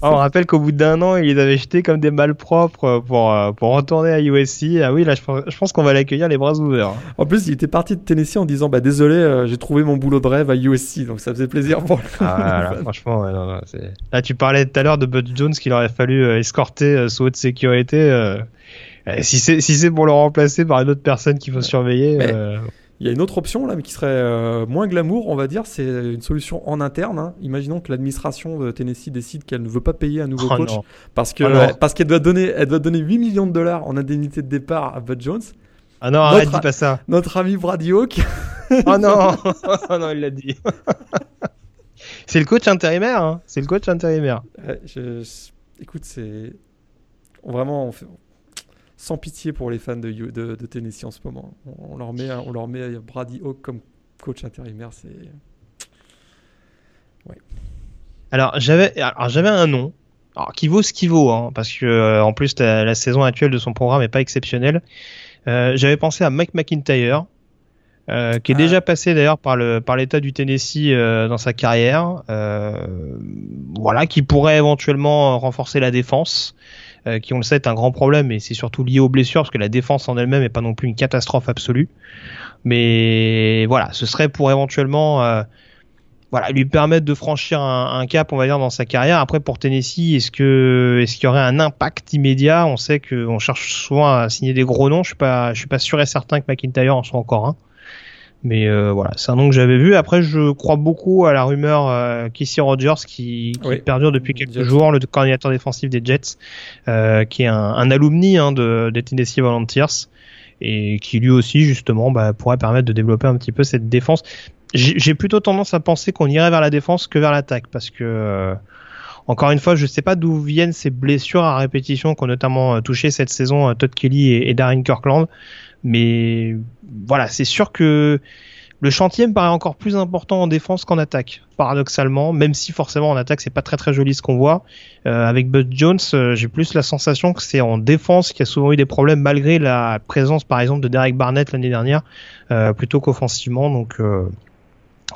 Speaker 1: Ah, on rappelle qu'au bout d'un an, il les avait jetés comme des malpropres pour, euh, pour retourner à USC. Ah oui, là, je pense, qu'on va l'accueillir les bras ouverts.
Speaker 2: En plus, il était parti de Tennessee en disant bah désolé, euh, j'ai trouvé mon boulot de rêve à USC, donc ça faisait plaisir pour.
Speaker 1: Ah franchement, ouais, non, non, là, tu parlais tout à l'heure de Bud Jones qu'il aurait fallu euh, escorter sous haute sécurité. si c'est si c'est pour le remplacer par une autre personne qu'il faut surveiller.
Speaker 2: Il y a une autre option là, mais qui serait euh, moins glamour, on va dire, c'est une solution en interne. Hein. Imaginons que l'administration de Tennessee décide qu'elle ne veut pas payer un nouveau oh coach parce que oh parce qu'elle doit donner, elle doit donner 8 millions de dollars en indemnité de départ à Bud Jones.
Speaker 1: Ah non, arrête, dis pas ça.
Speaker 2: Notre ami Brady Hawk.
Speaker 1: oh non, oh non, il l'a dit. c'est le coach intérimaire, hein. c'est le coach intérimaire.
Speaker 2: Écoute, c'est vraiment, on fait sans pitié pour les fans de, de, Tennessee en ce moment. On, leur met, on leur met Brady Hawk comme coach intérimaire. C'est.
Speaker 1: Ouais. Alors j'avais, un nom. Alors, qui vaut ce qui vaut, hein, parce que euh, en plus la, saison actuelle de son programme est pas exceptionnelle. Euh, j'avais pensé à Mike McIntyre, euh, qui est ah. déjà passé d'ailleurs par le par l'état du Tennessee dans sa carrière. voilà, qui pourrait éventuellement renforcer la défense. Euh, qui on le sait est un grand problème et c'est surtout lié aux blessures parce que la défense en elle-même est pas non plus une catastrophe absolue. Mais voilà, ce serait pour éventuellement euh, voilà, lui permettre de franchir un, cap, on va dire, dans sa carrière. Après, pour Tennessee, est-ce que est-ce qu'il y aurait un impact immédiat? On sait qu'on cherche souvent à signer des gros noms. Je suis pas, je suis pas sûr et certain que McIntyre en soit encore un. Mais euh, voilà, c'est un nom que j'avais vu. Après, je crois beaucoup à la rumeur euh, Kissy Rogers qui, qui perdure depuis quelques jours, le coordinateur défensif des Jets, euh, qui est un, un alumni hein, de, des Tennessee Volunteers et qui lui aussi justement bah, pourrait permettre de développer un petit peu cette défense. J'ai plutôt tendance à penser qu'on irait vers la défense que vers l'attaque parce que euh, encore une fois, je ne sais pas d'où viennent ces blessures à répétition qu'ont notamment touché cette saison Todd Kelly et, et Darren Kirkland Mais voilà, c'est sûr que le chantier me paraît encore plus important en défense qu'en attaque, paradoxalement, même si forcément en attaque c'est pas très très joli ce qu'on voit. Euh, avec Bud Jones, euh, j'ai plus la sensation que c'est en défense qu'il y a souvent eu des problèmes malgré la présence par exemple de Derek Barnett l'année dernière, euh, plutôt qu'offensivement. Donc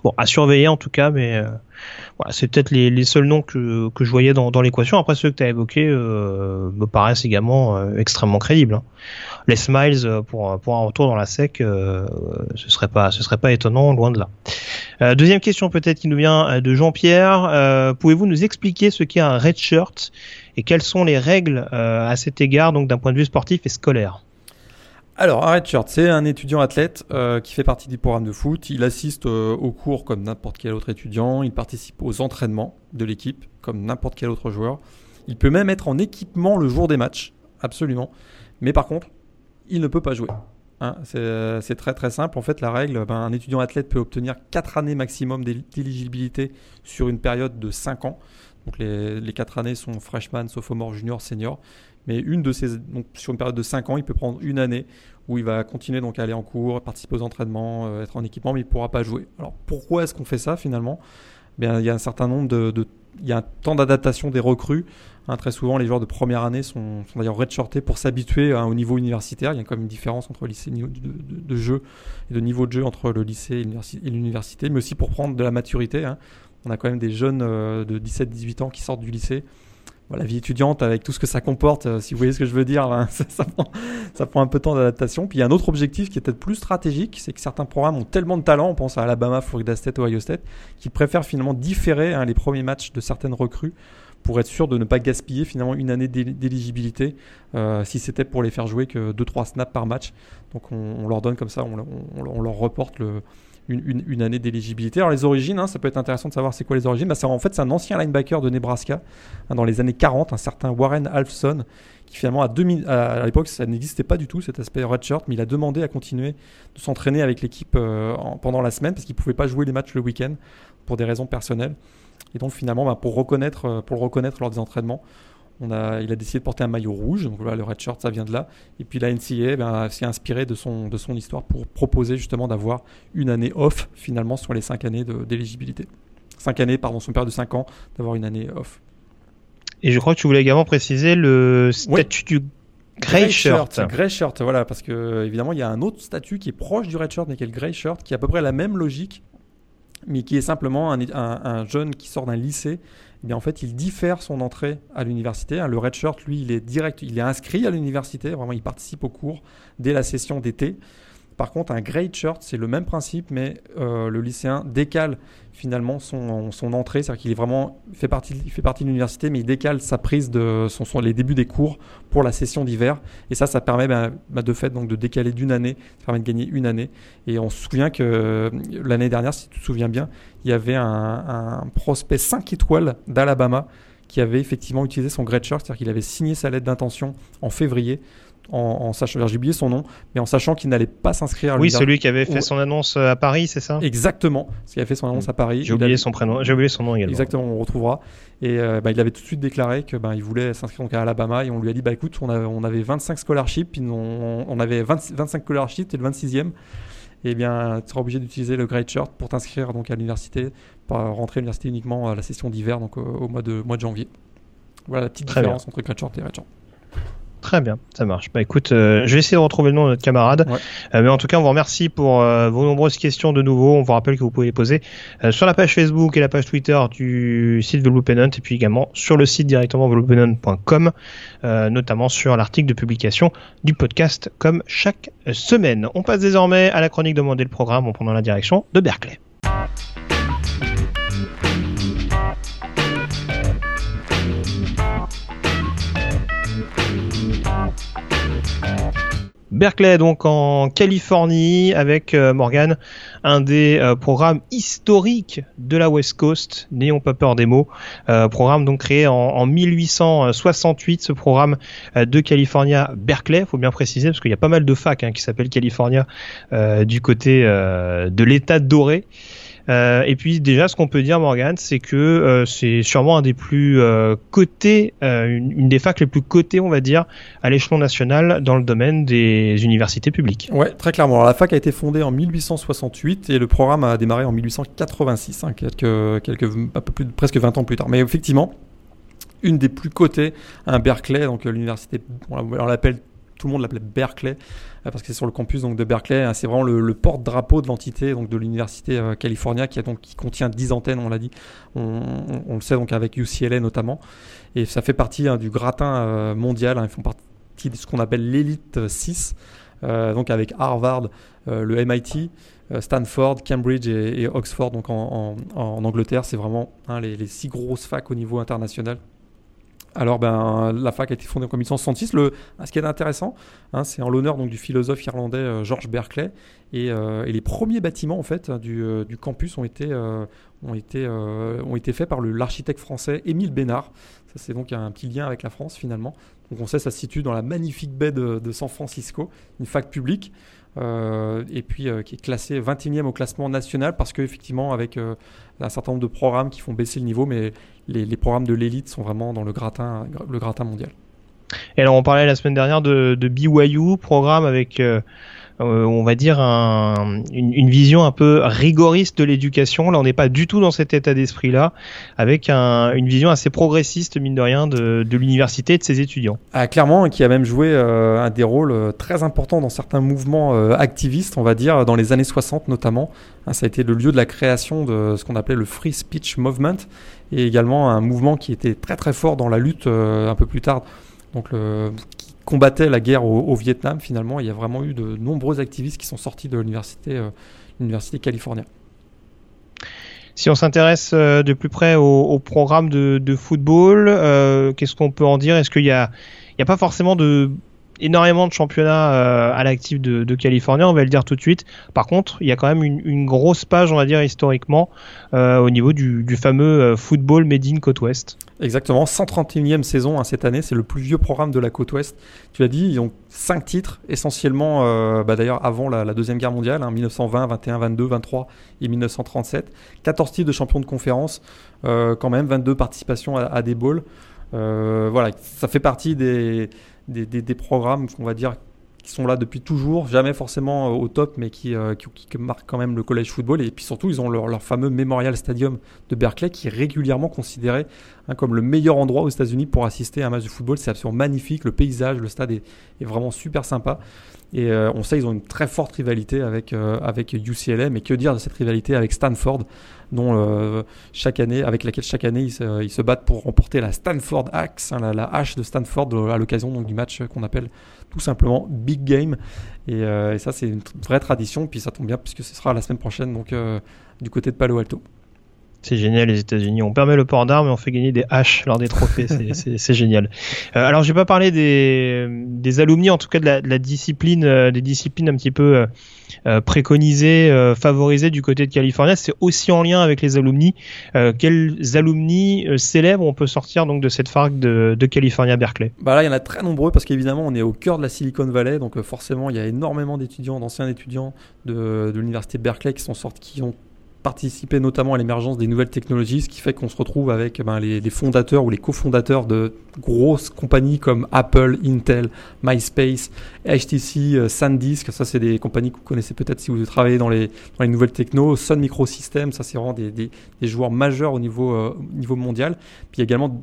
Speaker 1: bon, à surveiller en tout cas, mais voilà, c'est peut-être les, les, seuls noms que, que je voyais dans, dans l'équation. Après ceux que tu as évoqués me paraissent également extrêmement crédibles. Hein les Smiles euh, pour, pour un retour dans la sec, euh, ce serait pas ce serait pas étonnant, loin de là. Euh, deuxième question peut-être qui nous vient de Jean-Pierre. Pouvez-vous nous expliquer ce qu'est un red shirt et quelles sont les règles à cet égard, donc d'un point de vue sportif et scolaire?
Speaker 2: Alors, un shirt, c'est un étudiant athlète qui fait partie du programme de foot. Il assiste aux cours comme n'importe quel autre étudiant. Il participe aux entraînements de l'équipe comme n'importe quel autre joueur. Il peut même être en équipement le jour des matchs, absolument. Mais par contre, il ne peut pas jouer. Hein, c'est très très simple. En fait, la règle, ben, un étudiant athlète peut obtenir 4 années maximum d'éligibilité sur une période de 5 ans. Donc les, les 4 années sont freshman, sophomore, junior, senior. Mais une de ces, donc sur une période de 5 ans, il peut prendre une année où il va continuer donc à aller en cours, participer aux entraînements, euh, être en équipement, mais il ne pourra pas jouer. Alors pourquoi est-ce qu'on fait ça finalement? Bien, Il y a un certain nombre de, il y a un temps d'adaptation des recrues. Hein, très souvent, les joueurs de première année sont, sont d'ailleurs redshortés pour s'habituer au niveau universitaire. Il y a quand même une différence entre le lycée de, de, jeu et de niveau de jeu entre le lycée et l'université, mais aussi pour prendre de la maturité. Hein. On a quand même des jeunes euh, de 17-18 ans qui sortent du lycée la vie étudiante avec tout ce que ça comporte, euh, si vous voyez ce que je veux dire, ben, ça, prend, un peu de temps d'adaptation. Puis il y a un autre objectif qui est peut-être plus stratégique, c'est que certains programmes ont tellement de talent, on pense à Alabama, Florida State, Ohio State, qu'ils préfèrent finalement différer hein, les premiers matchs de certaines recrues pour être sûr de ne pas gaspiller finalement une année d'éligibilité euh, si c'était pour les faire jouer que 2-3 snaps par match. Donc on, leur donne comme ça, on leur reporte le, une, année d'éligibilité. Alors les origines, hein, ça peut être intéressant de savoir c'est quoi les origines. Bah, en fait, c'est un ancien linebacker de Nebraska hein, dans les années 40, un certain Warren Alfson, qui finalement à, à, l'époque ça n'existait pas du tout cet aspect redshirt, mais il a demandé à continuer de s'entraîner avec l'équipe euh, pendant la semaine parce qu'il pouvait pas jouer les matchs le week-end pour des raisons personnelles. Et donc finalement, bah, pour reconnaître, euh, pour le reconnaître lors des entraînements, il a décidé de porter un maillot rouge, donc voilà, le red shirt, ça vient de là. Et puis la NCA ben, s'est inspirée de son, de son histoire pour proposer justement d'avoir une année off finalement sur les cinq années d'éligibilité. Cinq années, pardon, son père de 5 ans, d'avoir une année off.
Speaker 1: Et je crois que tu voulais également préciser le statut du Grey shirt.
Speaker 2: Grey shirt, voilà, parce que évidemment il y a un autre statut qui est proche du red shirt, mais qui est le grey shirt, qui a à peu près la même logique, mais qui est simplement un, un jeune qui sort d'un lycée eh en fait, il diffère son entrée à l'université. Hein, le redshirt, lui, il est direct, il est inscrit à l'université. Vraiment, il participe au cours dès la session d'été. Par contre, un grade shirt, c'est le même principe, mais euh, le lycéen décale finalement son, entrée, c'est-à-dire qu'il fait partie, de l'université, mais il décale sa prise de son, les débuts des cours pour la session d'hiver. Et ça, ça permet bah, bah, de fait donc de décaler d'une année, ça permet de gagner une année. Et on se souvient que euh, l'année dernière, si tu te souviens bien, il y avait un, un prospect 5 étoiles d'Alabama qui avait effectivement utilisé son grade shirt, c'est-à-dire qu'il avait signé sa lettre d'intention en février en, sachant, j'ai oublié son nom, mais en sachant qu'il n'allait pas s'inscrire.
Speaker 1: Oui, celui qui avait fait son annonce euh, à Paris, c'est ça?
Speaker 2: Exactement, ce qui a fait son annonce à Paris.
Speaker 1: J'ai oublié son prénom, j'ai oublié son nom également.
Speaker 2: Exactement, on retrouvera. Et euh, bah, il avait tout de suite déclaré que bah, il voulait s'inscrire à Alabama et on lui a dit bah écoute, on, on avait 25 scholarships, on, on avait 25 scholarships, et le 26e. Et eh bien, tu seras obligé d'utiliser le Great Shirt pour t'inscrire donc à l'université, pas rentrer à l'université uniquement à la session d'hiver, donc au, mois de mois de janvier. Voilà la petite différence entre Great Shirt et Red Shirt.
Speaker 1: Très bien, ça marche. Bah écoute, euh, je vais essayer de retrouver le nom de notre camarade. Euh, mais en tout cas, on vous remercie pour euh, vos nombreuses questions de nouveau. On vous rappelle que vous pouvez les poser sur la page Facebook et la page Twitter du site The Penant et puis également sur le site directement theloopennant.com, notamment sur l'article de publication du podcast comme chaque semaine. On passe désormais à la chronique demandée le programme en prenant la direction de Berkeley. Berkeley, donc en Californie, avec euh, Morgan, un des euh, programmes historiques de la West Coast, n'ayons pas peur des mots. Euh, programme donc créé en, 1868, ce programme de California Berkeley, faut bien préciser, parce qu'il y a pas mal de facs hein, qui s'appellent California du côté de l'État doré. Euh, et puis déjà, ce qu'on peut dire, Morgan, c'est que euh, c'est sûrement un des plus euh, cotés, une, une, des facs les plus cotées, on va dire, à l'échelon national dans le domaine des universités publiques.
Speaker 2: Ouais, très clairement. Alors, la fac a été fondée en 1868 et le programme a démarré en 1886, hein, quelques, quelques, un peu plus, presque 20 ans plus tard. Mais effectivement, une des plus cotées, un Berkeley, donc l'université, on l'appelle tout le monde l'appelait Berkeley euh, parce que c'est sur le campus donc de Berkeley. Hein, c'est vraiment le, porte-drapeau de l'entité donc de l'université euh, California qui a donc qui contient 10 antennes, on l'a dit. On, le sait donc avec UCLA notamment. Et ça fait partie hein, du gratin euh, mondial. Hein, ils font partie de ce qu'on appelle l'élite 6. donc avec Harvard, le MIT, Stanford, Cambridge et, Oxford donc en, Angleterre. C'est vraiment les, les six grosses facs au niveau international alors, ben, la fac a été fondée en 1866. Le, ce qui est intéressant, hein, c'est en l'honneur du philosophe irlandais euh, George Berkeley. Euh, et, les premiers bâtiments en fait du, euh, campus ont été, ont été, ont été faits par l'architecte français Émile Bénard. Ça, c'est donc un petit lien avec la France finalement. Donc, on sait ça se situe dans la magnifique baie de, de San Francisco, une fac publique. Euh, et puis euh, qui est classé 21e au classement national parce qu'effectivement, avec euh, un certain nombre de programmes qui font baisser le niveau, mais les, programmes de l'élite sont vraiment dans le gratin, le gratin mondial.
Speaker 1: Et alors, on parlait la semaine dernière de, de BYU, programme avec euh, on va dire une, vision un peu rigoriste de l'éducation. Là, on n'est pas du tout dans cet état d'esprit-là, avec une vision assez progressiste, mine de rien, de, l'université et de ses étudiants.
Speaker 2: Ah, clairement, qui a même joué euh, un des rôles euh, très importants dans certains mouvements activistes, on va dire, dans les années 60 notamment. Hein, ça a été le lieu de la création de ce qu'on appelait le Free Speech Movement, et également un mouvement qui était très très fort dans la lutte un peu plus tard donc le, combattait la guerre au, Vietnam, finalement, il y a vraiment eu de nombreux activistes qui sont sortis de l'université, euh, californienne.
Speaker 1: Si on s'intéresse euh, de plus près au, programme de, football, euh, qu'est-ce qu'on peut en dire? Est-ce qu'il n'y a, a pas forcément de énormément de championnats euh, à l'actif de, Californie, on va le dire tout de suite. Par contre, il y a quand même une, grosse page, on va dire historiquement, euh, au niveau du, fameux euh, football made in côte ouest.
Speaker 2: Exactement, 131e saison hein, cette année, c'est le plus vieux programme de la côte ouest. Tu l'as dit, ils ont 5 titres, essentiellement bah, d'ailleurs avant la, Deuxième Guerre mondiale, 1920, 21, 22, 23 et 1937. 14 titres de champion de conférence, quand même, 22 participations à, à des bowls. voilà, ça fait partie des, des, programmes qu'on va dire qui sont là depuis toujours, jamais forcément euh, au top, mais euh, qui, qui, marquent quand même le collège football. Et puis surtout, ils ont leur, fameux Memorial Stadium de Berkeley, qui est régulièrement considéré hein, comme le meilleur endroit aux États-Unis pour assister à un match de football. C'est absolument magnifique, le paysage, le stade est, vraiment super sympa. Et euh, on sait ils ont une très forte rivalité avec, avec UCLA, mais que dire de cette rivalité avec Stanford dont euh, chaque année, avec laquelle chaque année ils se, battent pour remporter la Stanford Axe, hein, la, hache de Stanford euh, à l'occasion du match qu'on appelle tout simplement Big Game. Et, euh, ça c'est une vraie tradition. Puis ça tombe bien puisque ce sera la semaine prochaine donc du côté de Palo Alto.
Speaker 1: C'est génial les États-Unis. On permet le port d'armes et on fait gagner des haches lors des trophées. c'est génial. Euh, alors, je vais pas parler des, des alumni, en tout cas de la, de la discipline, euh, des disciplines un petit peu euh, euh préconisées, favorisées du côté de Californie. C'est aussi en lien avec les alumni. quels alumni célèbres on peut sortir donc de cette fac de, de California Berkeley?
Speaker 2: Bah là, il y en a très nombreux parce qu'évidemment, on est au cœur de la Silicon Valley, donc forcément, il y a énormément d'étudiants, d'anciens étudiants de, de l'université Berkeley qui sont sortis, qui ont participer notamment à l'émergence des nouvelles technologies, ce qui fait qu'on se retrouve avec ben, les, fondateurs ou les cofondateurs de grosses compagnies comme Apple, Intel, MySpace, HTC, euh, SanDisk, ça c'est des compagnies que vous connaissez peut-être si vous travaillez dans les, nouvelles techno, Sun Microsystems, ça c'est vraiment des, joueurs majeurs au niveau, euh, niveau mondial. Puis également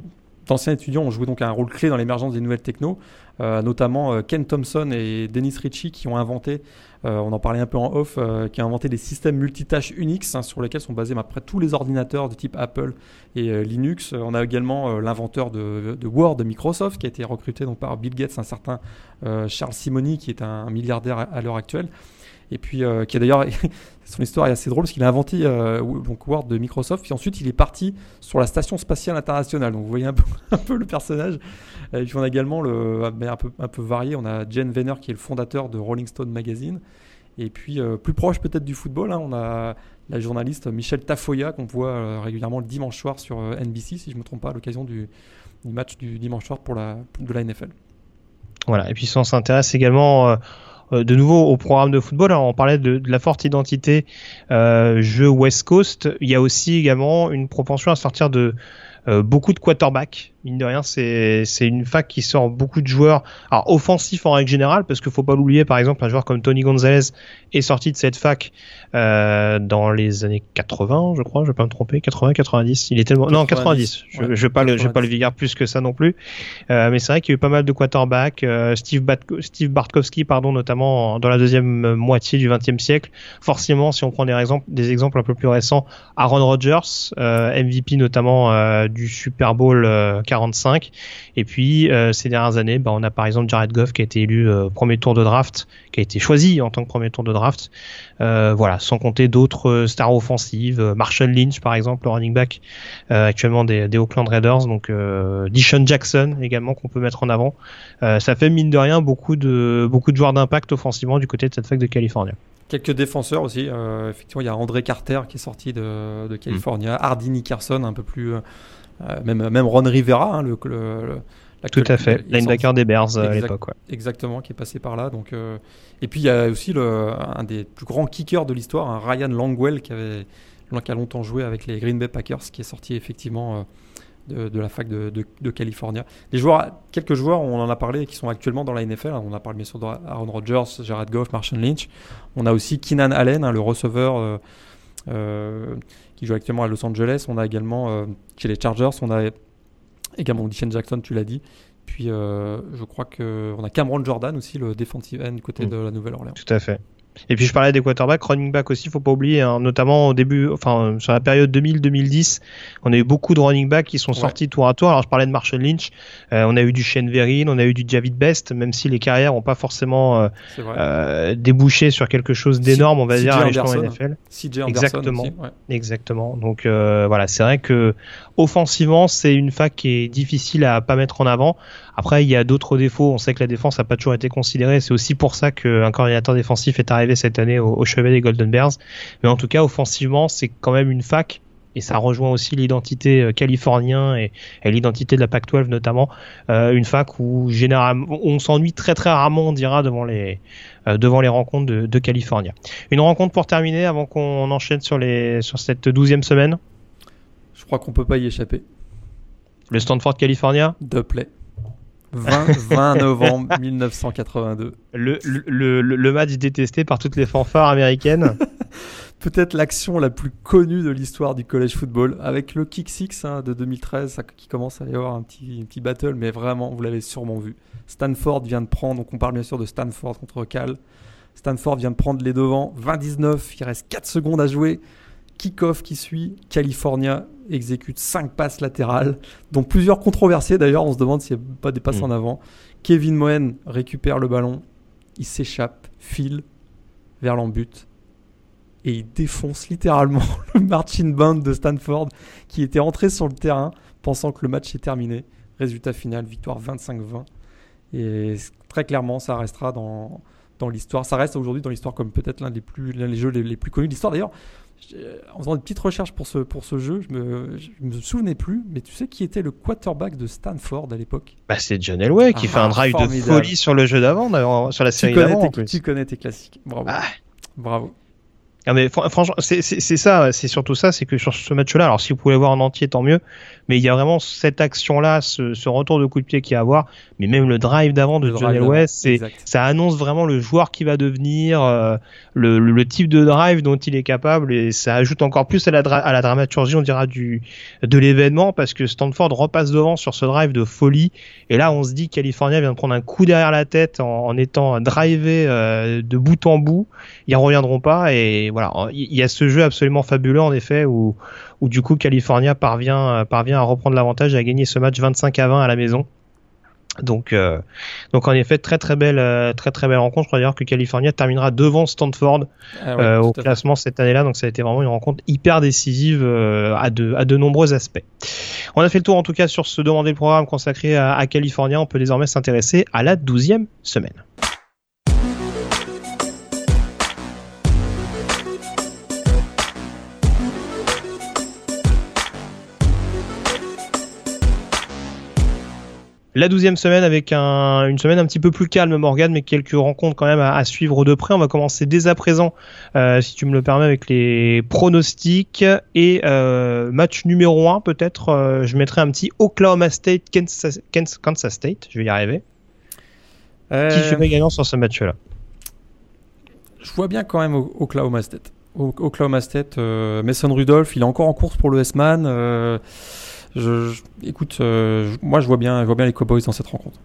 Speaker 2: d'anciens étudiants ont joué donc un rôle clé dans l'émergence des nouvelles techno, euh, notamment euh, Ken Thompson et Dennis Ritchie qui ont inventé, euh, on en parlait un peu en off, qui ont inventé des systèmes multitâches Unix hein, sur lesquels sont basés à peu tous les ordinateurs de type Apple et Linux. On a également l'inventeur de, Word de Microsoft qui a été recruté donc par Bill Gates, un certain Charles Simoni qui est un, milliardaire à l'heure actuelle et puis euh, qui a d'ailleurs son histoire est assez drôle parce qu'il a inventé euh, donc Word de Microsoft puis ensuite il est parti sur la station spatiale internationale. Donc vous voyez un peu, le personnage. Et puis on a également le un peu un peu varié. On a Jen Venner qui est le fondateur de Rolling Stone magazine. Et puis euh, plus proche peut-être du football hein, on a la journaliste Michel Tafoya qu'on voit régulièrement le dimanche soir sur NBC si je me trompe pas à l'occasion du, du, match du dimanche soir pour la de la NFL
Speaker 1: voilà. Et puis si on s'intéresse également de nouveau au programme de football. Alors, on parlait de, de la forte identité jeu West Coast. Il y a aussi également une propension à sortir de beaucoup de quarterbacks mine de rien, c'est une fac qui sort beaucoup de joueurs, alors offensifs en règle générale, parce qu'il faut pas l'oublier, par exemple, un joueur comme Tony Gonzalez est sorti de cette fac euh, dans les années 80, je crois, je vais pas me tromper, 80, 90. Il est tellement, non 90. Je, ne vais pas le, je vais pas le vigueur plus que ça non plus. Euh, mais c'est vrai qu'il y a eu pas mal de quarterbacks. Euh, Steve, Steve Bartkowski, pardon, notamment dans la deuxième moitié du XXe siècle. Forcément, si on prend des exemples, des exemples un peu plus récents, Aaron Rodgers, MVP notamment du Super Bowl 45. Et puis euh, ces dernières années, bah, on a par exemple Jared Goff qui a été élu euh, premier tour de draft, qui a été choisi en tant que premier tour de draft. Euh, voilà, sans compter d'autres stars offensives, Marshall Lynch par exemple, le running back actuellement des, des, Oakland Raiders, donc Dishon Jackson également qu'on peut mettre en avant. ça fait mine de rien beaucoup de beaucoup de joueurs d'impact offensivement du côté de cette fac de Californie.
Speaker 2: Quelques défenseurs aussi. effectivement, il y a André Carter qui est sorti de, de California, mm. Hardy Nickerson un peu plus même, même Ron Rivera, hein, le, le,
Speaker 1: tout à fait, linebacker des Bears euh, à l'époque.
Speaker 2: Exactement, qui est passé par là. Donc, euh, et puis il y a aussi le, un des plus grands kickers de l'histoire, Ryan Langwell, qui, avait, qui a longtemps joué avec les Green Bay Packers, qui est sorti effectivement de, la fac de, de, California. Des joueurs, quelques joueurs, on en a parlé, qui sont actuellement dans la NFL. On a parlé bien sûr d'Aaron Rodgers, Jared Goff, Marshall Lynch. On a aussi Keenan Allen, hein, le receveur qui joue actuellement à Los Angeles. On a également euh, chez les Chargers, on a également Deshaun Jackson, tu l'as dit. Puis euh, je crois qu'on a Cameron Jordan aussi, le defensive end côté mm. de la Nouvelle-Orléans.
Speaker 1: Tout à fait. Et puis je parlais des quarterbacks, running back aussi, faut pas oublier, hein, notamment au début, enfin sur la période 2000-2010, on a eu beaucoup de running backs qui sont sortis tour à tour. Alors je parlais de Marshall Lynch, euh, on a eu du Shane Vereen, on a eu du David Best, même si les carrières n'ont pas forcément euh, euh, débouché sur quelque chose d'énorme, on va dire, à l'échelon NFL.
Speaker 2: CJ
Speaker 1: exactement,
Speaker 2: aussi,
Speaker 1: exactement. Donc voilà, c'est vrai que offensivement, c'est une fac qui est difficile à pas mettre en avant. Après, il y a d'autres défauts. On sait que la défense n'a pas toujours été considérée. C'est aussi pour ça qu'un coordinateur défensif est arrivé cette année au, chevet des Golden Bears. Mais en tout cas, offensivement, c'est quand même une fac et ça rejoint aussi l'identité euh, californien et, l'identité de la Pac-12 notamment, euh, une fac où généralement on s'ennuie très très rarement, on dira devant les euh, devant les rencontres de, de California. Une rencontre pour terminer avant qu'on enchaîne sur les sur cette douzième semaine.
Speaker 2: Je crois qu'on peut pas y échapper.
Speaker 1: Le Stanford California?
Speaker 2: De play. 20, novembre 1982.
Speaker 1: Le, le, le, match détesté par toutes les fanfares américaines.
Speaker 2: Peut-être l'action la plus connue de l'histoire du college football, avec le Kick Six hein, de 2013, ça, qui commence à y avoir un petit, petit battle, mais vraiment, vous l'avez sûrement vu. Stanford vient de prendre, donc on parle bien sûr de Stanford contre Cal. Stanford vient de prendre les devants, 20-19, il reste 4 secondes à jouer. Kick-off qui suit, California exécute 5 passes latérales, dont plusieurs controversées d'ailleurs, on se demande s'il n'y a pas des passes mm. en avant. Kevin Moen récupère le ballon, il s'échappe, file vers l'embut et il défonce littéralement le marching band de Stanford qui était entré sur le terrain pensant que le match est terminé. Résultat final, victoire 25-20. Et très clairement, ça restera dans, dans l'histoire. Ça reste aujourd'hui dans l'histoire comme peut-être l'un des, plus, l'un des jeux les, les plus connus de l'histoire. D'ailleurs, en faisant une petite recherche pour ce, pour ce jeu, je me, me souvenais plus, mais tu sais qui était le quarterback de Stanford à l'époque?
Speaker 1: Bah, C'est John Elway qui fait un ah, drive de folie sur le jeu d'avant, sur la série d'avant.
Speaker 2: Tu connais tes classiques. Bravo. Ah. Bravo.
Speaker 1: Mais franchement, c'est ça, c'est surtout ça, c'est que sur ce match-là, alors si vous pouvez le voir en entier, tant mieux. Mais il y a vraiment cette action-là, ce, ce, retour de coup de pied qu'il y a à avoir. Mais même le drive d'avant de John West, ça annonce vraiment le joueur qui va devenir, euh, le, le, type de drive dont il est capable, et ça ajoute encore plus à la, à la dramaturgie, on dira du de l'événement, parce que Stanford repasse devant sur ce drive de folie. Et là, on se dit que California vient de prendre un coup derrière la tête en, en étant drivé euh, de bout en bout. Ils reviendront pas et voilà, il y a ce jeu absolument fabuleux en effet où, où du coup California parvient, parvient à reprendre l'avantage et à gagner ce match 25 à 20 à la maison. Donc, euh, donc en effet, très très belle, euh, très très belle rencontre. Je crois d'ailleurs que California terminera devant Stanford ah euh, au classement cette année-là. Donc ça a été vraiment une rencontre hyper décisive à de à de nombreux aspects. On a fait le tour en tout cas sur ce demander le programme consacré à, à California. On peut désormais s'intéresser à la douzième semaine. La douzième semaine avec un, une semaine un petit peu plus calme, Morgan, mais quelques rencontres quand même à, suivre de près. On va commencer dès à présent, euh, si tu me le permets, avec les pronostics et euh, match numéro 1 peut-être. Euh, je mettrai un petit Oklahoma State, Kansas, Kansas State. Je vais y arriver. Qui fait gagnant sur ce match-là?
Speaker 2: Je vois bien quand même Oklahoma State. Oklahoma State, Mason Rudolph, il est encore en course pour le S-Man je, écoute, euh, moi je vois bien, je vois bien les Cowboys dans cette rencontre.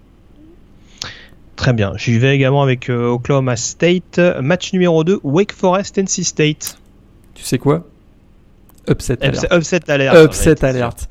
Speaker 1: Très bien. J'y vais également avec euh, Oklahoma State. Match numéro 2, Wake Forest, NC State.
Speaker 2: Tu sais quoi?
Speaker 1: Upset alert. Upset alert.
Speaker 2: Upset alert.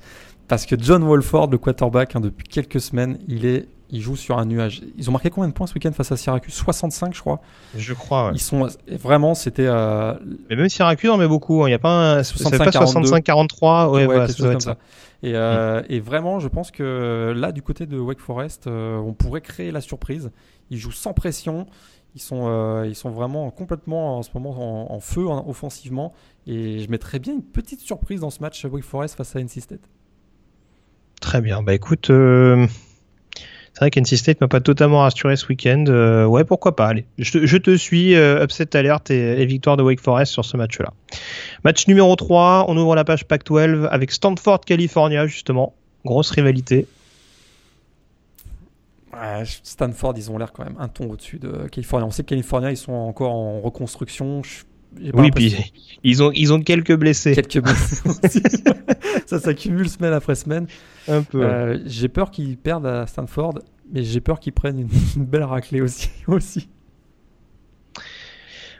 Speaker 2: Parce que John Wolford, le quarterback, hein, depuis quelques semaines, il est il joue sur un nuage. Ils ont marqué combien de points ce week-end face à Syracuse? 65, je crois.
Speaker 1: Je crois. Ouais.
Speaker 2: Ils sont vraiment, c'était. Euh...
Speaker 1: Mais même Syracuse en met beaucoup. Hein. Il n'y a pas un 65-43. Ouais, ouais, comme ça.
Speaker 2: Et, euh, et, vraiment, je pense que là, du côté de Wake Forest, euh, on pourrait créer la surprise. Ils jouent sans pression. Ils sont, ils sont vraiment complètement en ce moment en, feu offensivement. Et je mettrais bien une petite surprise dans ce match Wake Forest face à NC State.
Speaker 1: Très bien. Bah écoute, c'est State m'a pas totalement rassuré ce week-end. Euh, ouais, pourquoi pas. Allez, je, te suis. Euh, upset alert et, victoire de Wake Forest sur ce match-là. Match numéro 3, on ouvre la page Pac-12 avec Stanford, California, justement. Grosse rivalité.
Speaker 2: Stanford, ils ont l'air quand même un ton au-dessus de California. On sait que California, ils sont encore en reconstruction.
Speaker 1: Oui, puis ils ont, ils ont quelques blessés.
Speaker 2: Quelques blessés ça s'accumule semaine après semaine.
Speaker 1: Un peu.
Speaker 2: Euh, j'ai peur qu'ils perdent à Stanford, mais j'ai peur qu'ils prennent une, belle raclée aussi. aussi.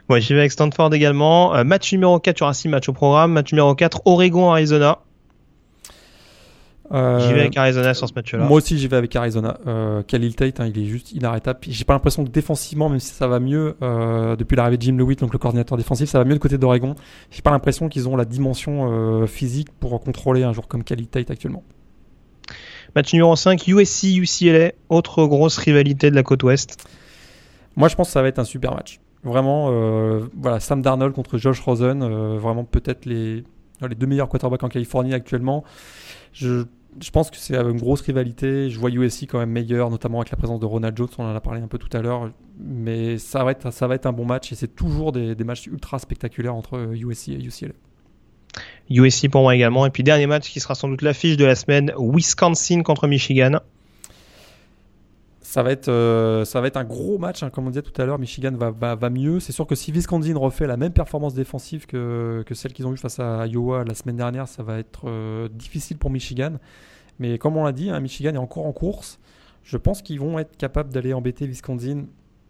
Speaker 1: Ouais, j'y vais avec Stanford également. Euh, match numéro 4, il y aura 6 matchs au programme. Match numéro 4, Oregon-Arizona. Euh, j'y vais avec Arizona sur ce match-là.
Speaker 2: Moi aussi, j'y vais avec Arizona. Euh, Khalil Tate, hein, il est juste inarrêtable. J'ai pas l'impression que défensivement, même si ça va mieux euh, depuis l'arrivée de Jim Lewitt, donc le coordinateur défensif, ça va mieux du côté d'Oregon. J'ai pas l'impression qu'ils ont la dimension euh, physique pour contrôler un joueur comme Khalil Tate actuellement.
Speaker 1: Match numéro 5, USC UCLA, autre grosse rivalité de la côte ouest.
Speaker 2: Moi, je pense que ça va être un super match. Vraiment, voilà, Sam Darnold contre Josh Rosen, vraiment peut-être les, les deux meilleurs quarterbacks en Californie actuellement. Je je pense que c'est une grosse rivalité. Je vois USC quand même meilleur, notamment avec la présence de Ronald Jones, on en a parlé un peu tout à l'heure. Mais ça va, être, un bon match et c'est toujours des, matchs ultra spectaculaires entre USC et UCLA.
Speaker 1: USC pour moi également. Et puis dernier match qui sera sans doute l'affiche de la semaine, Wisconsin contre Michigan
Speaker 2: ça va être, euh, ça va être un gros match, hein, comme on disait tout à l'heure. Michigan va, mieux. C'est sûr que si Wisconsin refait la même performance défensive que, celle qu'ils ont eu face à Iowa la semaine dernière, ça va être euh, difficile pour Michigan. Mais comme on l'a dit, hein, Michigan est encore en course. Je pense qu'ils vont être capables d'aller embêter Wisconsin.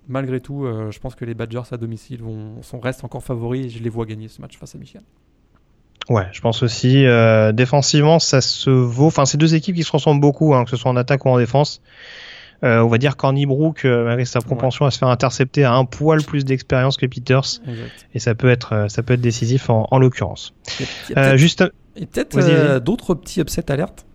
Speaker 2: Malgré tout, euh, je pense que les Badgers à domicile sont, restent encore favoris et je les vois gagner ce match face à Michigan.
Speaker 1: Ouais, je pense aussi. défensivement, ça se vaut. Enfin, c'est deux équipes qui se ressemblent beaucoup, hein, que ce soit en attaque ou en défense. Euh, on va dire Corny Brook, euh, malgré sa propension à se faire intercepter, a un poil plus d'expérience que Peters. Et ça peut être, euh, ça peut être décisif en, l'occurrence.
Speaker 2: juste. Et peut-être d'autres petits upsets alertes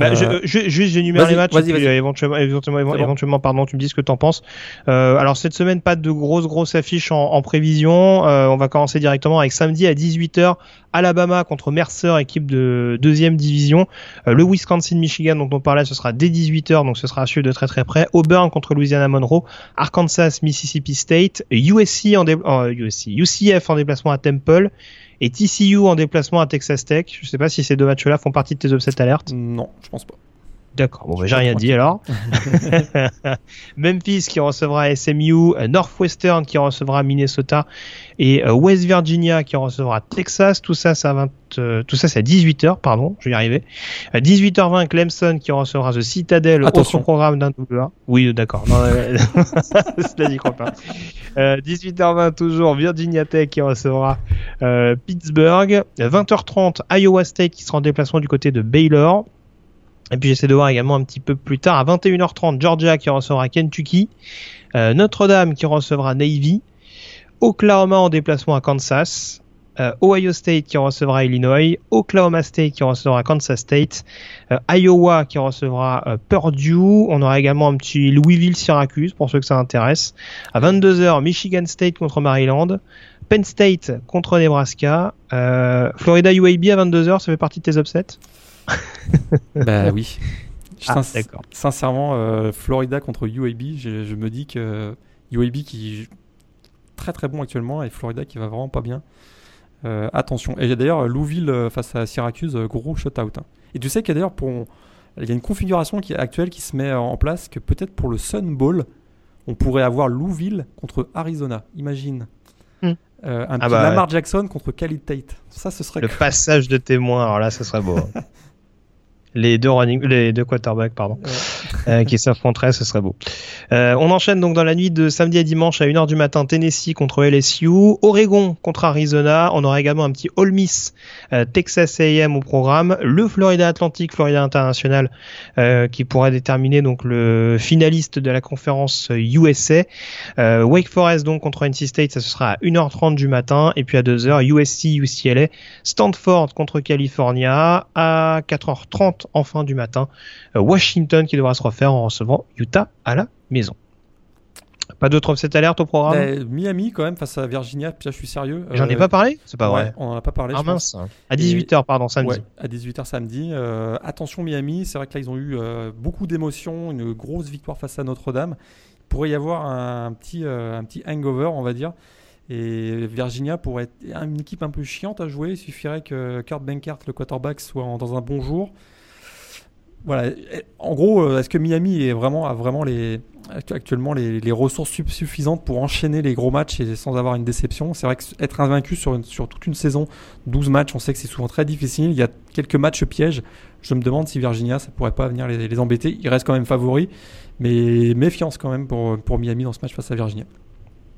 Speaker 1: bah, je, je, juste j'énumère les matchs vas-y, vas-y. éventuellement éventuellement, éventuellement pardon tu me dis ce que t'en penses. Euh, alors cette semaine pas de grosses grosses affiches en, en prévision. Euh, on va commencer directement avec samedi à 18h Alabama contre Mercer équipe de deuxième division. Euh, le Wisconsin Michigan dont on parlait ce sera dès 18h donc ce sera à suivre de très très près. Auburn contre Louisiana Monroe Arkansas Mississippi State. USC en USC UCF en déplacement à Temple et TCU en déplacement à Texas Tech. Je sais pas si ces deux matchs-là font partie de tes upset alertes.
Speaker 2: Non, je pense pas.
Speaker 1: D'accord, bon, bah, j'ai rien dit alors. Memphis qui recevra SMU, euh, Northwestern qui recevra Minnesota et euh, West Virginia qui recevra Texas. Tout ça, ça 20, euh, tout ça, c'est à 18h, pardon, je vais y arriver. À 18h20, Clemson qui recevra The Citadel au programme d'un double. Oui, d'accord. Cela dit, crois pas. 18h20 toujours, Virginia Tech qui recevra Pittsburgh. 20h30, Iowa State qui sera en déplacement du côté de Baylor. Et puis j'essaie de voir également un petit peu plus tard à 21h30 Georgia qui recevra Kentucky, euh, Notre-Dame qui recevra Navy, Oklahoma en déplacement à Kansas, euh, Ohio State qui recevra Illinois, Oklahoma State qui recevra Kansas State, euh, Iowa qui recevra Purdue, on aura également un petit Louisville-Syracuse pour ceux que ça intéresse. À 22h Michigan State contre Maryland, Penn State contre Nebraska, Florida UAB à 22h, ça fait partie de tes upsets?
Speaker 2: Bah oui.
Speaker 1: Ah, d'accord.
Speaker 2: Sincèrement, Florida contre UAB, je, je, me dis que UAB qui très très bon actuellement et Florida qui va vraiment pas bien. attention. Et d'ailleurs, Louisville face à Syracuse, gros shutout. Hein. Et tu sais qu'il y a d'ailleurs pour il y a une configuration qui, actuelle qui se met en place que peut-être pour le Sun Bowl, on pourrait avoir Louisville contre Arizona. Imagine. Hmm. Euh, un ah petit bah Lamar Jackson contre Khalid Tate. Ça, ce serait.
Speaker 1: Le passage de témoin, alors là, ce serait beau. Hein. les deux running, les deux quarterbacks, pardon, euh, qui s'affronteraient, ce serait beau. Euh, on enchaîne donc dans la nuit de samedi à dimanche à 1h du matin, Tennessee contre LSU, Oregon contre Arizona. On aura également un petit All Miss, euh, Texas A&M au programme, le Florida Atlantic, Florida International, euh, qui pourrait déterminer donc le finaliste de la conférence USA. Euh, Wake Forest donc contre NC State, ça ce sera à 1h30 du matin, et puis à 2h USC, UCLA, Stanford contre California à 4h30 en fin du matin. Euh, Washington qui devra se refaire en recevant Utah à la maison. Pas d'autres cette alerte au programme?
Speaker 2: Ben, Miami quand même face à Virginia, je suis sérieux.
Speaker 1: J'en ai euh, pas parlé? C'est pas vrai.
Speaker 2: On en a pas parlé.
Speaker 1: Ah mince. À 18h, pardon, samedi.
Speaker 2: à 18h samedi. Euh, attention Miami, c'est vrai que là ils ont eu beaucoup d'émotions, une grosse victoire face à Notre-Dame. Il pourrait y avoir un, petit, un petit hangover, on va dire. Et Virginia pourrait être une équipe un peu chiante à jouer. Il suffirait que Kurt Benkert, le quarterback, soit dans un bon jour voilà. En gros, euh, est-ce que Miami est vraiment, a vraiment les, actuellement les, ressources suffisantes pour enchaîner les gros matchs et sans avoir une déception? C'est vrai qu'être invaincu sur, sur toute une saison, 12 matchs, on sait que c'est souvent très difficile. Il y a quelques matchs pièges. Je me demande si Virginia, ça pourrait pas venir les, embêter. Ils restent quand même favoris, mais méfiance quand même pour, pour Miami dans ce match face à Virginia.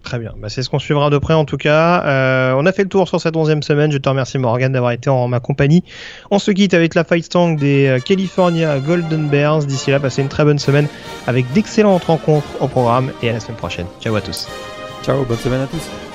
Speaker 1: Très bien, bah, c'est ce qu'on suivra de près en tout cas. Euh, on a fait le tour sur cette onzième semaine. Je te remercie Morgan d'avoir été en ma compagnie. On se quitte avec la fight stank des euh, California Golden Bears. D'ici là, passez une très bonne semaine avec d'excellentes rencontres au programme et à la semaine prochaine. Ciao à tous.
Speaker 2: Ciao, bonne semaine à tous.